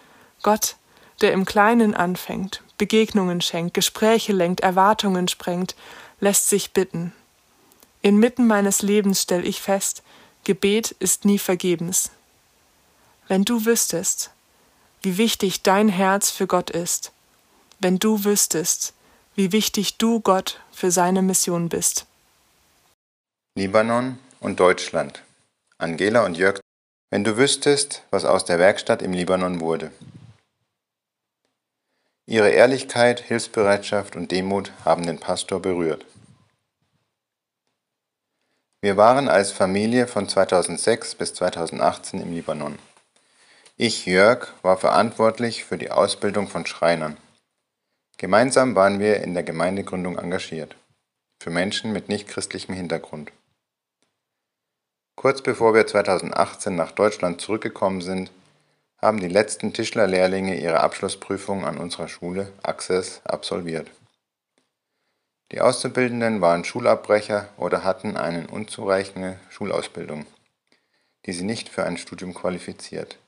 Gott, der im Kleinen anfängt, Begegnungen schenkt, Gespräche lenkt, Erwartungen sprengt, lässt sich bitten. Inmitten meines Lebens stell ich fest, Gebet ist nie vergebens. Wenn du wüsstest, wie wichtig dein Herz für Gott ist, wenn du wüsstest, wie wichtig du Gott für seine Mission bist. Libanon und Deutschland. Angela und Jörg, wenn du wüsstest, was aus der Werkstatt im Libanon wurde. Ihre Ehrlichkeit, Hilfsbereitschaft und Demut haben den Pastor berührt. Wir waren als Familie von 2006 bis 2018 im Libanon. Ich, Jörg, war verantwortlich für die Ausbildung von Schreinern. Gemeinsam waren wir in der Gemeindegründung engagiert. für Menschen mit nichtchristlichem Hintergrund. Kurz bevor wir 2018 nach Deutschland zurückgekommen sind, haben die letzten Tischlerlehrlinge ihre Abschlussprüfung an unserer Schule Access absolviert. Die Auszubildenden waren Schulabbrecher oder hatten eine unzureichende Schulausbildung, die sie nicht für ein Studium qualifiziert.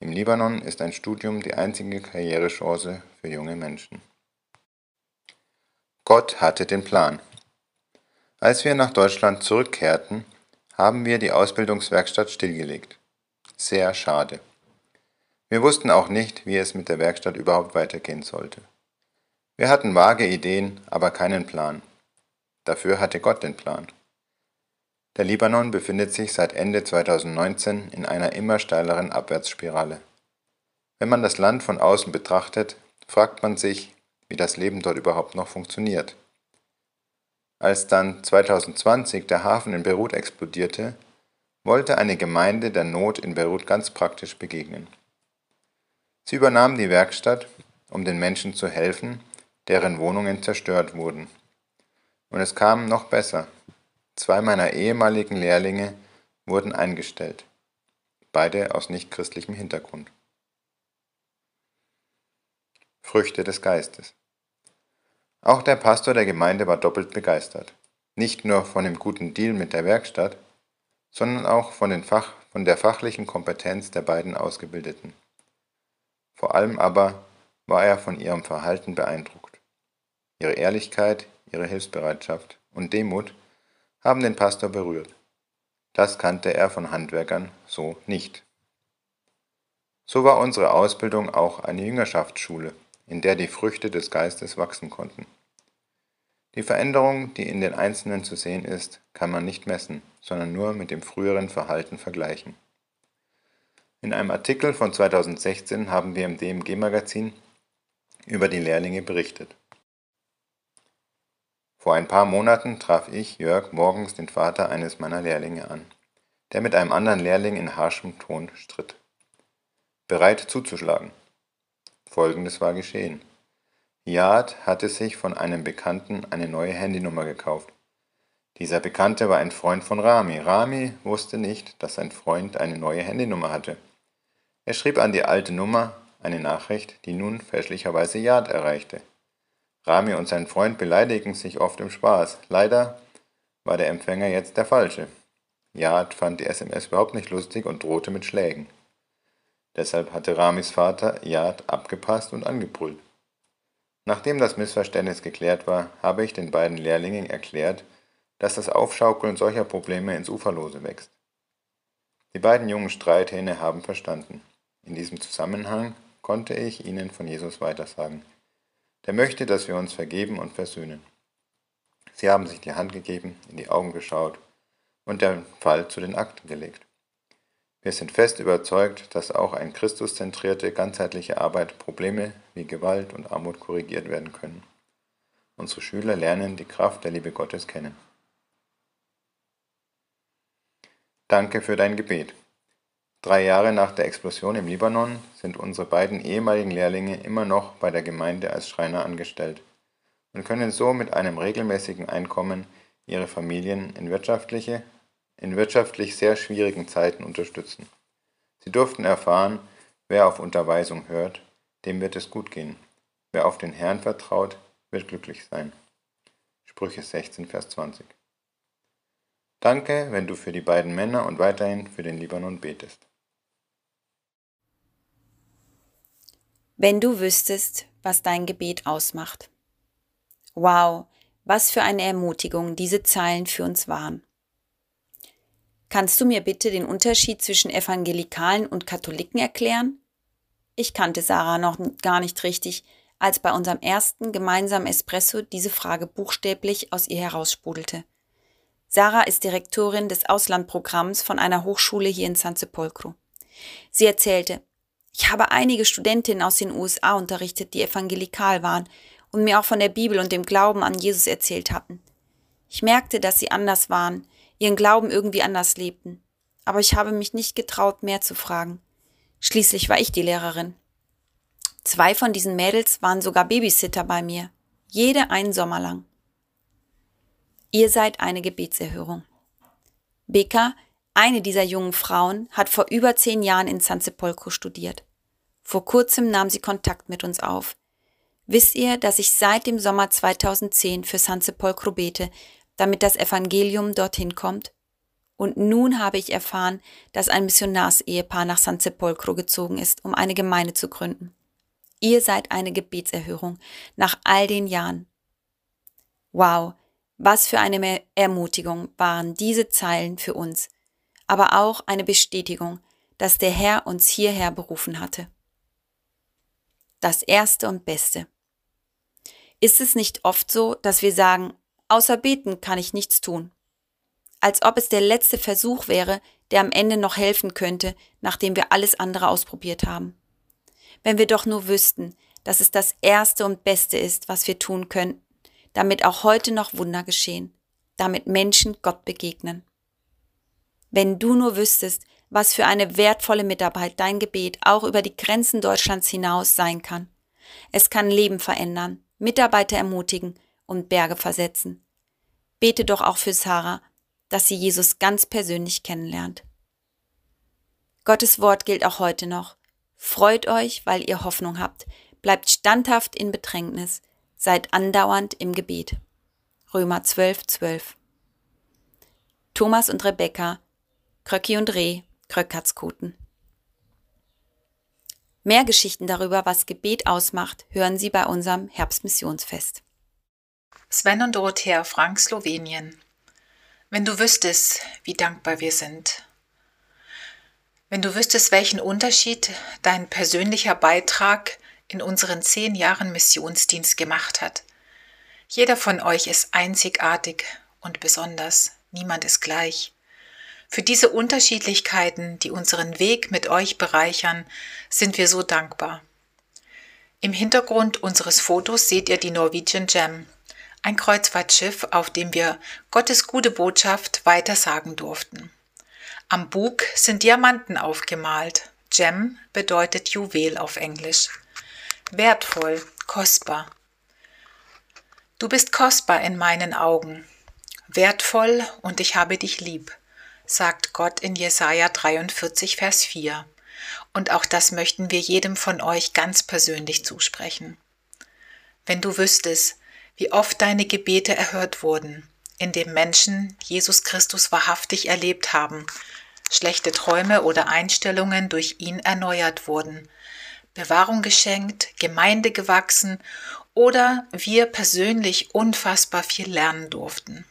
Im Libanon ist ein Studium die einzige Karrierechance für junge Menschen. Gott hatte den Plan. Als wir nach Deutschland zurückkehrten, haben wir die Ausbildungswerkstatt stillgelegt. Sehr schade. Wir wussten auch nicht, wie es mit der Werkstatt überhaupt weitergehen sollte. Wir hatten vage Ideen, aber keinen Plan. Dafür hatte Gott den Plan. Der Libanon befindet sich seit Ende 2019 in einer immer steileren Abwärtsspirale. Wenn man das Land von außen betrachtet, fragt man sich, wie das Leben dort überhaupt noch funktioniert. Als dann 2020 der Hafen in Beirut explodierte, wollte eine Gemeinde der Not in Beirut ganz praktisch begegnen. Sie übernahm die Werkstatt, um den Menschen zu helfen, deren Wohnungen zerstört wurden. Und es kam noch besser. Zwei meiner ehemaligen Lehrlinge wurden eingestellt, beide aus nichtchristlichem Hintergrund. Früchte des Geistes. Auch der Pastor der Gemeinde war doppelt begeistert. Nicht nur von dem guten Deal mit der Werkstatt, sondern auch von, Fach, von der fachlichen Kompetenz der beiden Ausgebildeten. Vor allem aber war er von ihrem Verhalten beeindruckt. Ihre Ehrlichkeit, ihre Hilfsbereitschaft und Demut haben den Pastor berührt. Das kannte er von Handwerkern so nicht. So war unsere Ausbildung auch eine Jüngerschaftsschule in der die Früchte des Geistes wachsen konnten. Die Veränderung, die in den Einzelnen zu sehen ist, kann man nicht messen, sondern nur mit dem früheren Verhalten vergleichen. In einem Artikel von 2016 haben wir im DMG-Magazin über die Lehrlinge berichtet. Vor ein paar Monaten traf ich, Jörg, morgens den Vater eines meiner Lehrlinge an, der mit einem anderen Lehrling in harschem Ton stritt. Bereit zuzuschlagen. Folgendes war geschehen. Yad hatte sich von einem Bekannten eine neue Handynummer gekauft. Dieser Bekannte war ein Freund von Rami. Rami wusste nicht, dass sein Freund eine neue Handynummer hatte. Er schrieb an die alte Nummer eine Nachricht, die nun fälschlicherweise Yad erreichte. Rami und sein Freund beleidigen sich oft im Spaß. Leider war der Empfänger jetzt der falsche. Yad fand die SMS überhaupt nicht lustig und drohte mit Schlägen. Deshalb hatte Ramis Vater Yad abgepasst und angebrüllt. Nachdem das Missverständnis geklärt war, habe ich den beiden Lehrlingen erklärt, dass das Aufschaukeln solcher Probleme ins Uferlose wächst. Die beiden jungen Streithähne haben verstanden. In diesem Zusammenhang konnte ich ihnen von Jesus weitersagen. Der möchte, dass wir uns vergeben und versöhnen. Sie haben sich die Hand gegeben, in die Augen geschaut und den Fall zu den Akten gelegt. Wir sind fest überzeugt, dass auch eine christuszentrierte, ganzheitliche Arbeit Probleme wie Gewalt und Armut korrigiert werden können. Unsere Schüler lernen die Kraft der Liebe Gottes kennen. Danke für dein Gebet. Drei Jahre nach der Explosion im Libanon sind unsere beiden ehemaligen Lehrlinge immer noch bei der Gemeinde als Schreiner angestellt und können so mit einem regelmäßigen Einkommen ihre Familien in wirtschaftliche in wirtschaftlich sehr schwierigen Zeiten unterstützen. Sie durften erfahren, wer auf Unterweisung hört, dem wird es gut gehen. Wer auf den Herrn vertraut, wird glücklich sein. Sprüche 16, Vers 20. Danke, wenn du für die beiden Männer und weiterhin für den Libanon betest. Wenn du wüsstest, was dein Gebet ausmacht. Wow, was für eine Ermutigung diese Zeilen für uns waren. Kannst du mir bitte den Unterschied zwischen Evangelikalen und Katholiken erklären? Ich kannte Sarah noch gar nicht richtig, als bei unserem ersten gemeinsamen Espresso diese Frage buchstäblich aus ihr heraussprudelte. Sarah ist Direktorin des Auslandprogramms von einer Hochschule hier in San Sepolcro. Sie erzählte, ich habe einige Studentinnen aus den USA unterrichtet, die evangelikal waren und mir auch von der Bibel und dem Glauben an Jesus erzählt hatten. Ich merkte, dass sie anders waren, ihren Glauben irgendwie anders lebten. Aber ich habe mich nicht getraut, mehr zu fragen. Schließlich war ich die Lehrerin. Zwei von diesen Mädels waren sogar Babysitter bei mir. Jede einen Sommer lang. Ihr seid eine Gebetserhörung. Beka, eine dieser jungen Frauen, hat vor über zehn Jahren in San Sepolcro studiert. Vor kurzem nahm sie Kontakt mit uns auf. Wisst ihr, dass ich seit dem Sommer 2010 für San Sepolcro bete, damit das Evangelium dorthin kommt? Und nun habe ich erfahren, dass ein Missionarsehepaar nach San Sepolcro gezogen ist, um eine Gemeinde zu gründen. Ihr seid eine Gebetserhörung nach all den Jahren. Wow, was für eine Ermutigung waren diese Zeilen für uns, aber auch eine Bestätigung, dass der Herr uns hierher berufen hatte. Das Erste und Beste. Ist es nicht oft so, dass wir sagen, außer beten kann ich nichts tun? Als ob es der letzte Versuch wäre, der am Ende noch helfen könnte, nachdem wir alles andere ausprobiert haben. Wenn wir doch nur wüssten, dass es das Erste und Beste ist, was wir tun können, damit auch heute noch Wunder geschehen, damit Menschen Gott begegnen. Wenn du nur wüsstest, was für eine wertvolle Mitarbeit dein Gebet auch über die Grenzen Deutschlands hinaus sein kann. Es kann Leben verändern, Mitarbeiter ermutigen und Berge versetzen. Bete doch auch für Sarah, dass sie Jesus ganz persönlich kennenlernt. Gottes Wort gilt auch heute noch. Freut euch, weil ihr Hoffnung habt. Bleibt standhaft in Bedrängnis. Seid andauernd im Gebet. Römer 12, 12. Thomas und Rebecca, Kröcki und Reh, Kröckatzkoten. Mehr Geschichten darüber, was Gebet ausmacht, hören Sie bei unserem Herbstmissionsfest. Sven und Dorothea Frank, Slowenien. Wenn du wüsstest, wie dankbar wir sind. Wenn du wüsstest, welchen Unterschied dein persönlicher Beitrag in unseren zehn Jahren Missionsdienst gemacht hat. Jeder von euch ist einzigartig und besonders. Niemand ist gleich. Für diese Unterschiedlichkeiten, die unseren Weg mit euch bereichern, sind wir so dankbar. Im Hintergrund unseres Fotos seht ihr die Norwegian Gem, ein Kreuzfahrtschiff, auf dem wir Gottes gute Botschaft weitersagen durften. Am Bug sind Diamanten aufgemalt. Gem bedeutet Juwel auf Englisch wertvoll, kostbar. Du bist kostbar in meinen Augen, wertvoll und ich habe dich lieb, sagt Gott in Jesaja 43, Vers 4. Und auch das möchten wir jedem von euch ganz persönlich zusprechen. Wenn du wüsstest, wie oft deine Gebete erhört wurden, indem Menschen Jesus Christus wahrhaftig erlebt haben, schlechte Träume oder Einstellungen durch ihn erneuert wurden, Bewahrung geschenkt, Gemeinde gewachsen oder wir persönlich unfassbar viel lernen durften.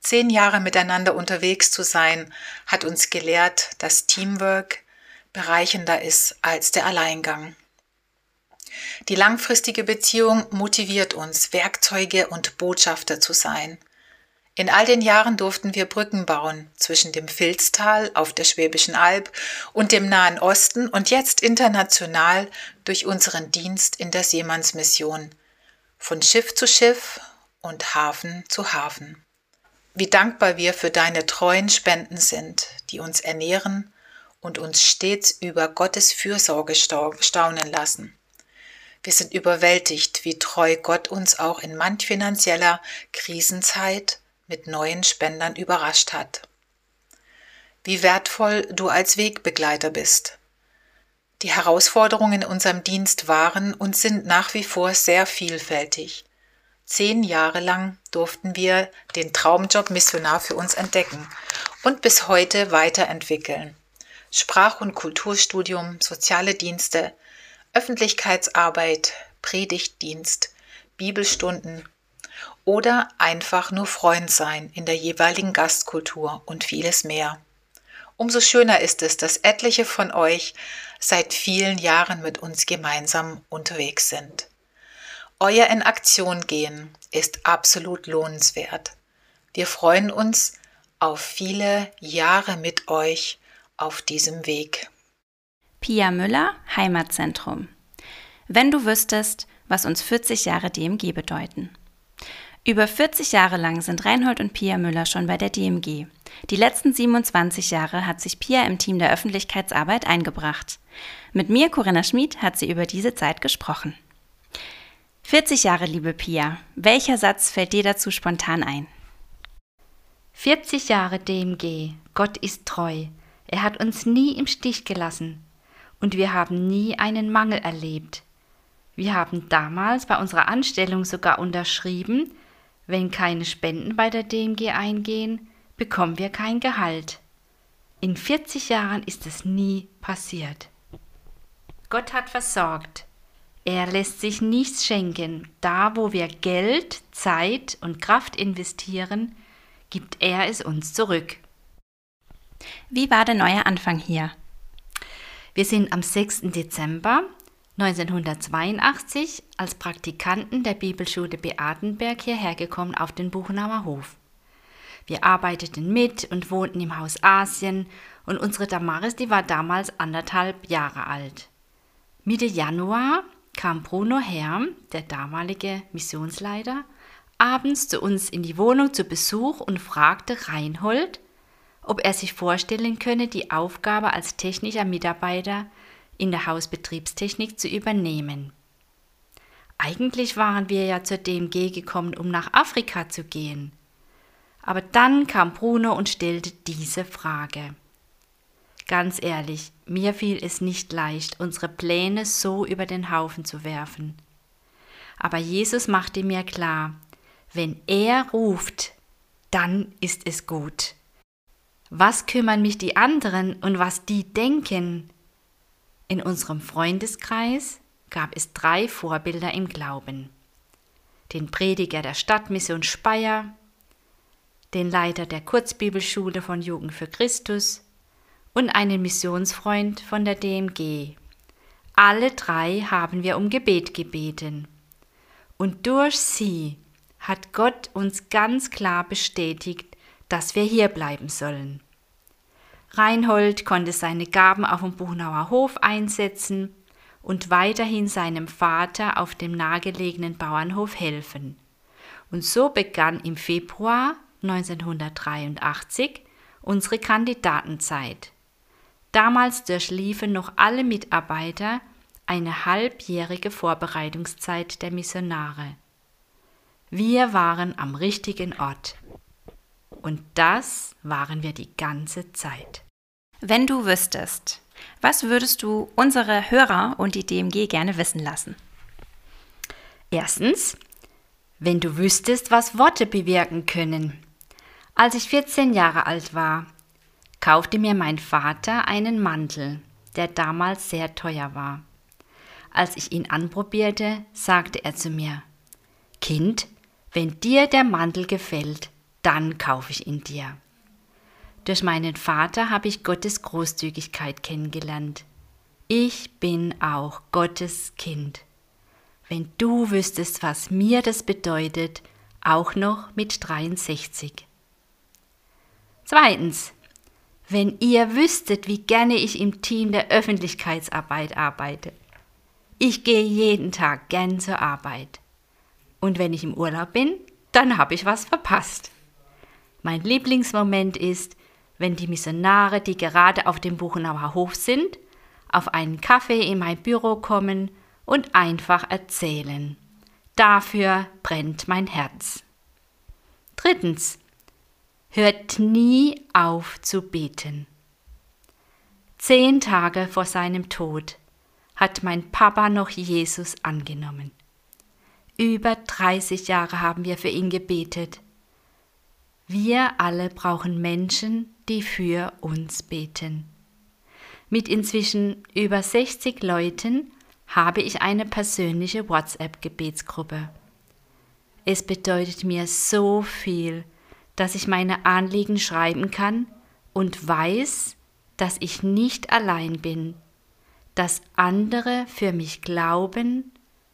Zehn Jahre miteinander unterwegs zu sein, hat uns gelehrt, dass Teamwork bereichender ist als der Alleingang. Die langfristige Beziehung motiviert uns, Werkzeuge und Botschafter zu sein – in all den Jahren durften wir Brücken bauen zwischen dem Filztal auf der Schwäbischen Alb und dem Nahen Osten und jetzt international durch unseren Dienst in der Seemannsmission. Von Schiff zu Schiff und Hafen zu Hafen. Wie dankbar wir für deine treuen Spenden sind, die uns ernähren und uns stets über Gottes Fürsorge staunen lassen. Wir sind überwältigt, wie treu Gott uns auch in manch finanzieller Krisenzeit mit neuen Spendern überrascht hat. Wie wertvoll du als Wegbegleiter bist. Die Herausforderungen in unserem Dienst waren und sind nach wie vor sehr vielfältig. Zehn Jahre lang durften wir den Traumjob Missionar für uns entdecken und bis heute weiterentwickeln. Sprach- und Kulturstudium, soziale Dienste, Öffentlichkeitsarbeit, Predigtdienst, Bibelstunden, oder einfach nur Freund sein in der jeweiligen Gastkultur und vieles mehr. Umso schöner ist es, dass etliche von euch seit vielen Jahren mit uns gemeinsam unterwegs sind. Euer in Aktion gehen ist absolut lohnenswert. Wir freuen uns auf viele Jahre mit euch auf diesem Weg. Pia Müller, Heimatzentrum. Wenn du wüsstest, was uns 40 Jahre DMG bedeuten. Über 40 Jahre lang sind Reinhold und Pia Müller schon bei der DMG. Die letzten 27 Jahre hat sich Pia im Team der Öffentlichkeitsarbeit eingebracht. Mit mir, Corinna Schmid, hat sie über diese Zeit gesprochen. 40 Jahre, liebe Pia. Welcher Satz fällt dir dazu spontan ein? 40 Jahre DMG. Gott ist treu. Er hat uns nie im Stich gelassen. Und wir haben nie einen Mangel erlebt. Wir haben damals bei unserer Anstellung sogar unterschrieben, wenn keine Spenden bei der DMG eingehen, bekommen wir kein Gehalt. In 40 Jahren ist es nie passiert. Gott hat versorgt. Er lässt sich nichts schenken. Da, wo wir Geld, Zeit und Kraft investieren, gibt er es uns zurück. Wie war der neue Anfang hier? Wir sind am 6. Dezember 1982 als Praktikanten der Bibelschule Beatenberg hierher gekommen auf den Buchenauer Hof. Wir arbeiteten mit und wohnten im Haus Asien und unsere Damaris, die war damals anderthalb Jahre alt. Mitte Januar kam Bruno Herm, der damalige Missionsleiter, abends zu uns in die Wohnung zu Besuch und fragte Reinhold, ob er sich vorstellen könne, die Aufgabe als technischer Mitarbeiter in der Hausbetriebstechnik zu übernehmen. Eigentlich waren wir ja zur DMG gekommen, um nach Afrika zu gehen. Aber dann kam Bruno und stellte diese Frage. Ganz ehrlich, mir fiel es nicht leicht, unsere Pläne so über den Haufen zu werfen. Aber Jesus machte mir klar, wenn er ruft, dann ist es gut. Was kümmern mich die anderen und was die denken? In unserem Freundeskreis gab es drei Vorbilder im Glauben. Den Prediger der Stadtmission Speyer, den Leiter der Kurzbibelschule von Jugend für Christus und einen Missionsfreund von der DMG. Alle drei haben wir um Gebet gebeten. Und durch sie hat Gott uns ganz klar bestätigt, dass wir hier bleiben sollen. Reinhold konnte seine Gaben auf dem Buchnauer Hof einsetzen und weiterhin seinem Vater auf dem nahegelegenen Bauernhof helfen. Und so begann im Februar 1983 unsere Kandidatenzeit. Damals durchliefen noch alle Mitarbeiter eine halbjährige Vorbereitungszeit der Missionare. Wir waren am richtigen Ort. Und das waren wir die ganze Zeit. Wenn du wüsstest, was würdest du unsere Hörer und die DMG gerne wissen lassen? Erstens, wenn du wüsstest, was Worte bewirken können. Als ich 14 Jahre alt war, kaufte mir mein Vater einen Mantel, der damals sehr teuer war. Als ich ihn anprobierte, sagte er zu mir, Kind, wenn dir der Mantel gefällt, dann kaufe ich ihn dir. Durch meinen Vater habe ich Gottes Großzügigkeit kennengelernt. Ich bin auch Gottes Kind. Wenn du wüsstest, was mir das bedeutet, auch noch mit 63. Zweitens, wenn ihr wüsstet, wie gerne ich im Team der Öffentlichkeitsarbeit arbeite. Ich gehe jeden Tag gern zur Arbeit. Und wenn ich im Urlaub bin, dann habe ich was verpasst. Mein Lieblingsmoment ist, wenn die Missionare, die gerade auf dem Buchenauer Hof sind, auf einen Kaffee in mein Büro kommen und einfach erzählen. Dafür brennt mein Herz. Drittens. Hört nie auf zu beten. Zehn Tage vor seinem Tod hat mein Papa noch Jesus angenommen. Über 30 Jahre haben wir für ihn gebetet. Wir alle brauchen Menschen, die für uns beten. Mit inzwischen über 60 Leuten habe ich eine persönliche WhatsApp-Gebetsgruppe. Es bedeutet mir so viel, dass ich meine Anliegen schreiben kann und weiß, dass ich nicht allein bin, dass andere für mich glauben,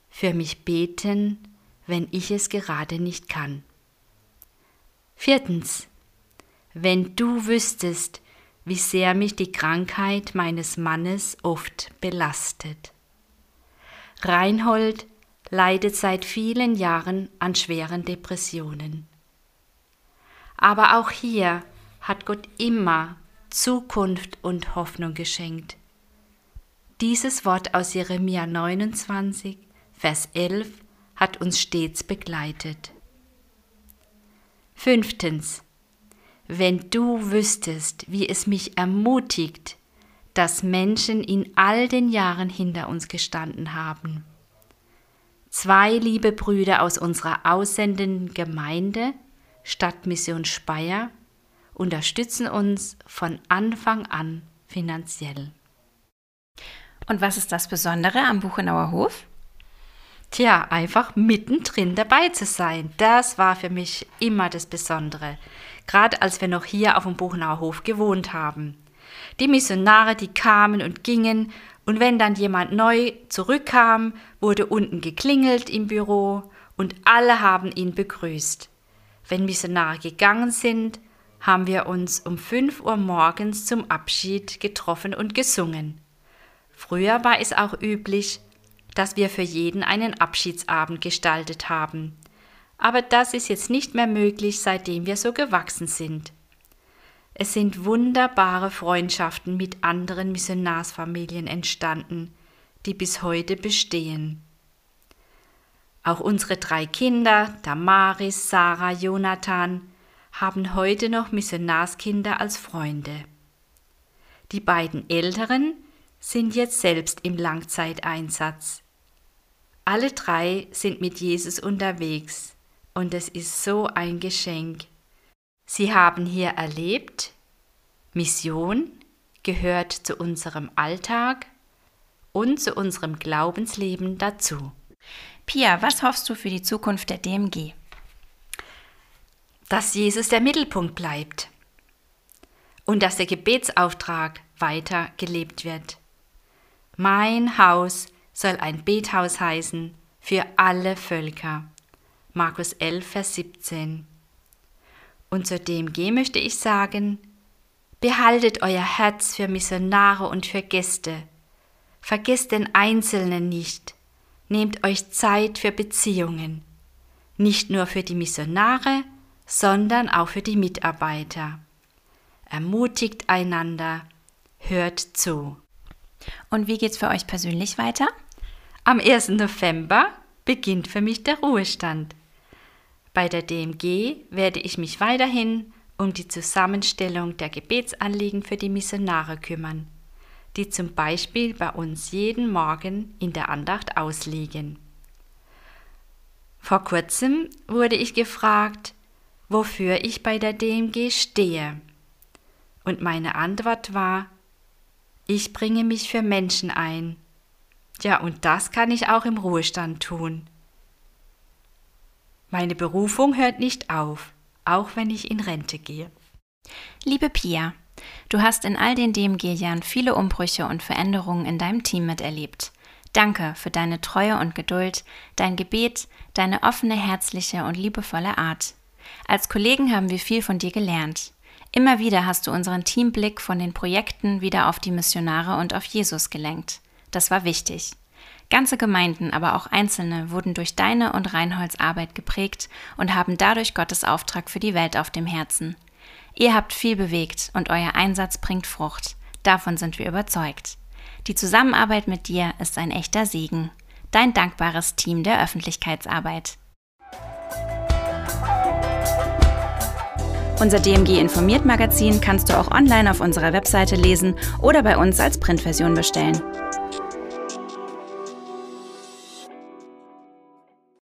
für mich beten, wenn ich es gerade nicht kann. Viertens. Wenn du wüsstest, wie sehr mich die Krankheit meines Mannes oft belastet. Reinhold leidet seit vielen Jahren an schweren Depressionen. Aber auch hier hat Gott immer Zukunft und Hoffnung geschenkt. Dieses Wort aus Jeremia 29, Vers 11 hat uns stets begleitet. Fünftens. Wenn du wüsstest, wie es mich ermutigt, dass Menschen in all den Jahren hinter uns gestanden haben. Zwei liebe Brüder aus unserer aussendenden Gemeinde, Stadtmission Speyer, unterstützen uns von Anfang an finanziell. Und was ist das Besondere am Buchenauer Hof? Tja, einfach mittendrin dabei zu sein. Das war für mich immer das Besondere. Gerade als wir noch hier auf dem Buchenauer Hof gewohnt haben. Die Missionare, die kamen und gingen, und wenn dann jemand neu zurückkam, wurde unten geklingelt im Büro und alle haben ihn begrüßt. Wenn Missionare gegangen sind, haben wir uns um 5 Uhr morgens zum Abschied getroffen und gesungen. Früher war es auch üblich, dass wir für jeden einen Abschiedsabend gestaltet haben. Aber das ist jetzt nicht mehr möglich, seitdem wir so gewachsen sind. Es sind wunderbare Freundschaften mit anderen Missionarsfamilien entstanden, die bis heute bestehen. Auch unsere drei Kinder, Damaris, Sarah, Jonathan, haben heute noch Missionarskinder als Freunde. Die beiden Älteren sind jetzt selbst im Langzeiteinsatz. Alle drei sind mit Jesus unterwegs und es ist so ein Geschenk. Sie haben hier erlebt, Mission gehört zu unserem Alltag und zu unserem Glaubensleben dazu. Pia, was hoffst du für die Zukunft der DMG? Dass Jesus der Mittelpunkt bleibt und dass der Gebetsauftrag weiter gelebt wird. Mein Haus soll ein Bethaus heißen für alle Völker. Markus 11, Vers 17. Und zur DMG möchte ich sagen, behaltet euer Herz für Missionare und für Gäste. Vergesst den Einzelnen nicht. Nehmt euch Zeit für Beziehungen. Nicht nur für die Missionare, sondern auch für die Mitarbeiter. Ermutigt einander, hört zu. Und wie geht's für euch persönlich weiter? Am 1. November beginnt für mich der Ruhestand. Bei der DMG werde ich mich weiterhin um die Zusammenstellung der Gebetsanliegen für die Missionare kümmern, die zum Beispiel bei uns jeden Morgen in der Andacht ausliegen. Vor kurzem wurde ich gefragt, wofür ich bei der DMG stehe. Und meine Antwort war, ich bringe mich für Menschen ein. Ja, und das kann ich auch im Ruhestand tun. Meine Berufung hört nicht auf, auch wenn ich in Rente gehe. Liebe Pia, du hast in all den DMG-Jahren viele Umbrüche und Veränderungen in deinem Team miterlebt. Danke für deine Treue und Geduld, dein Gebet, deine offene, herzliche und liebevolle Art. Als Kollegen haben wir viel von dir gelernt. Immer wieder hast du unseren Teamblick von den Projekten wieder auf die Missionare und auf Jesus gelenkt. Das war wichtig. Ganze Gemeinden, aber auch Einzelne wurden durch deine und Reinholds Arbeit geprägt und haben dadurch Gottes Auftrag für die Welt auf dem Herzen. Ihr habt viel bewegt und euer Einsatz bringt Frucht. Davon sind wir überzeugt. Die Zusammenarbeit mit dir ist ein echter Segen. Dein dankbares Team der Öffentlichkeitsarbeit. Unser DMG Informiert Magazin kannst du auch online auf unserer Webseite lesen oder bei uns als Printversion bestellen.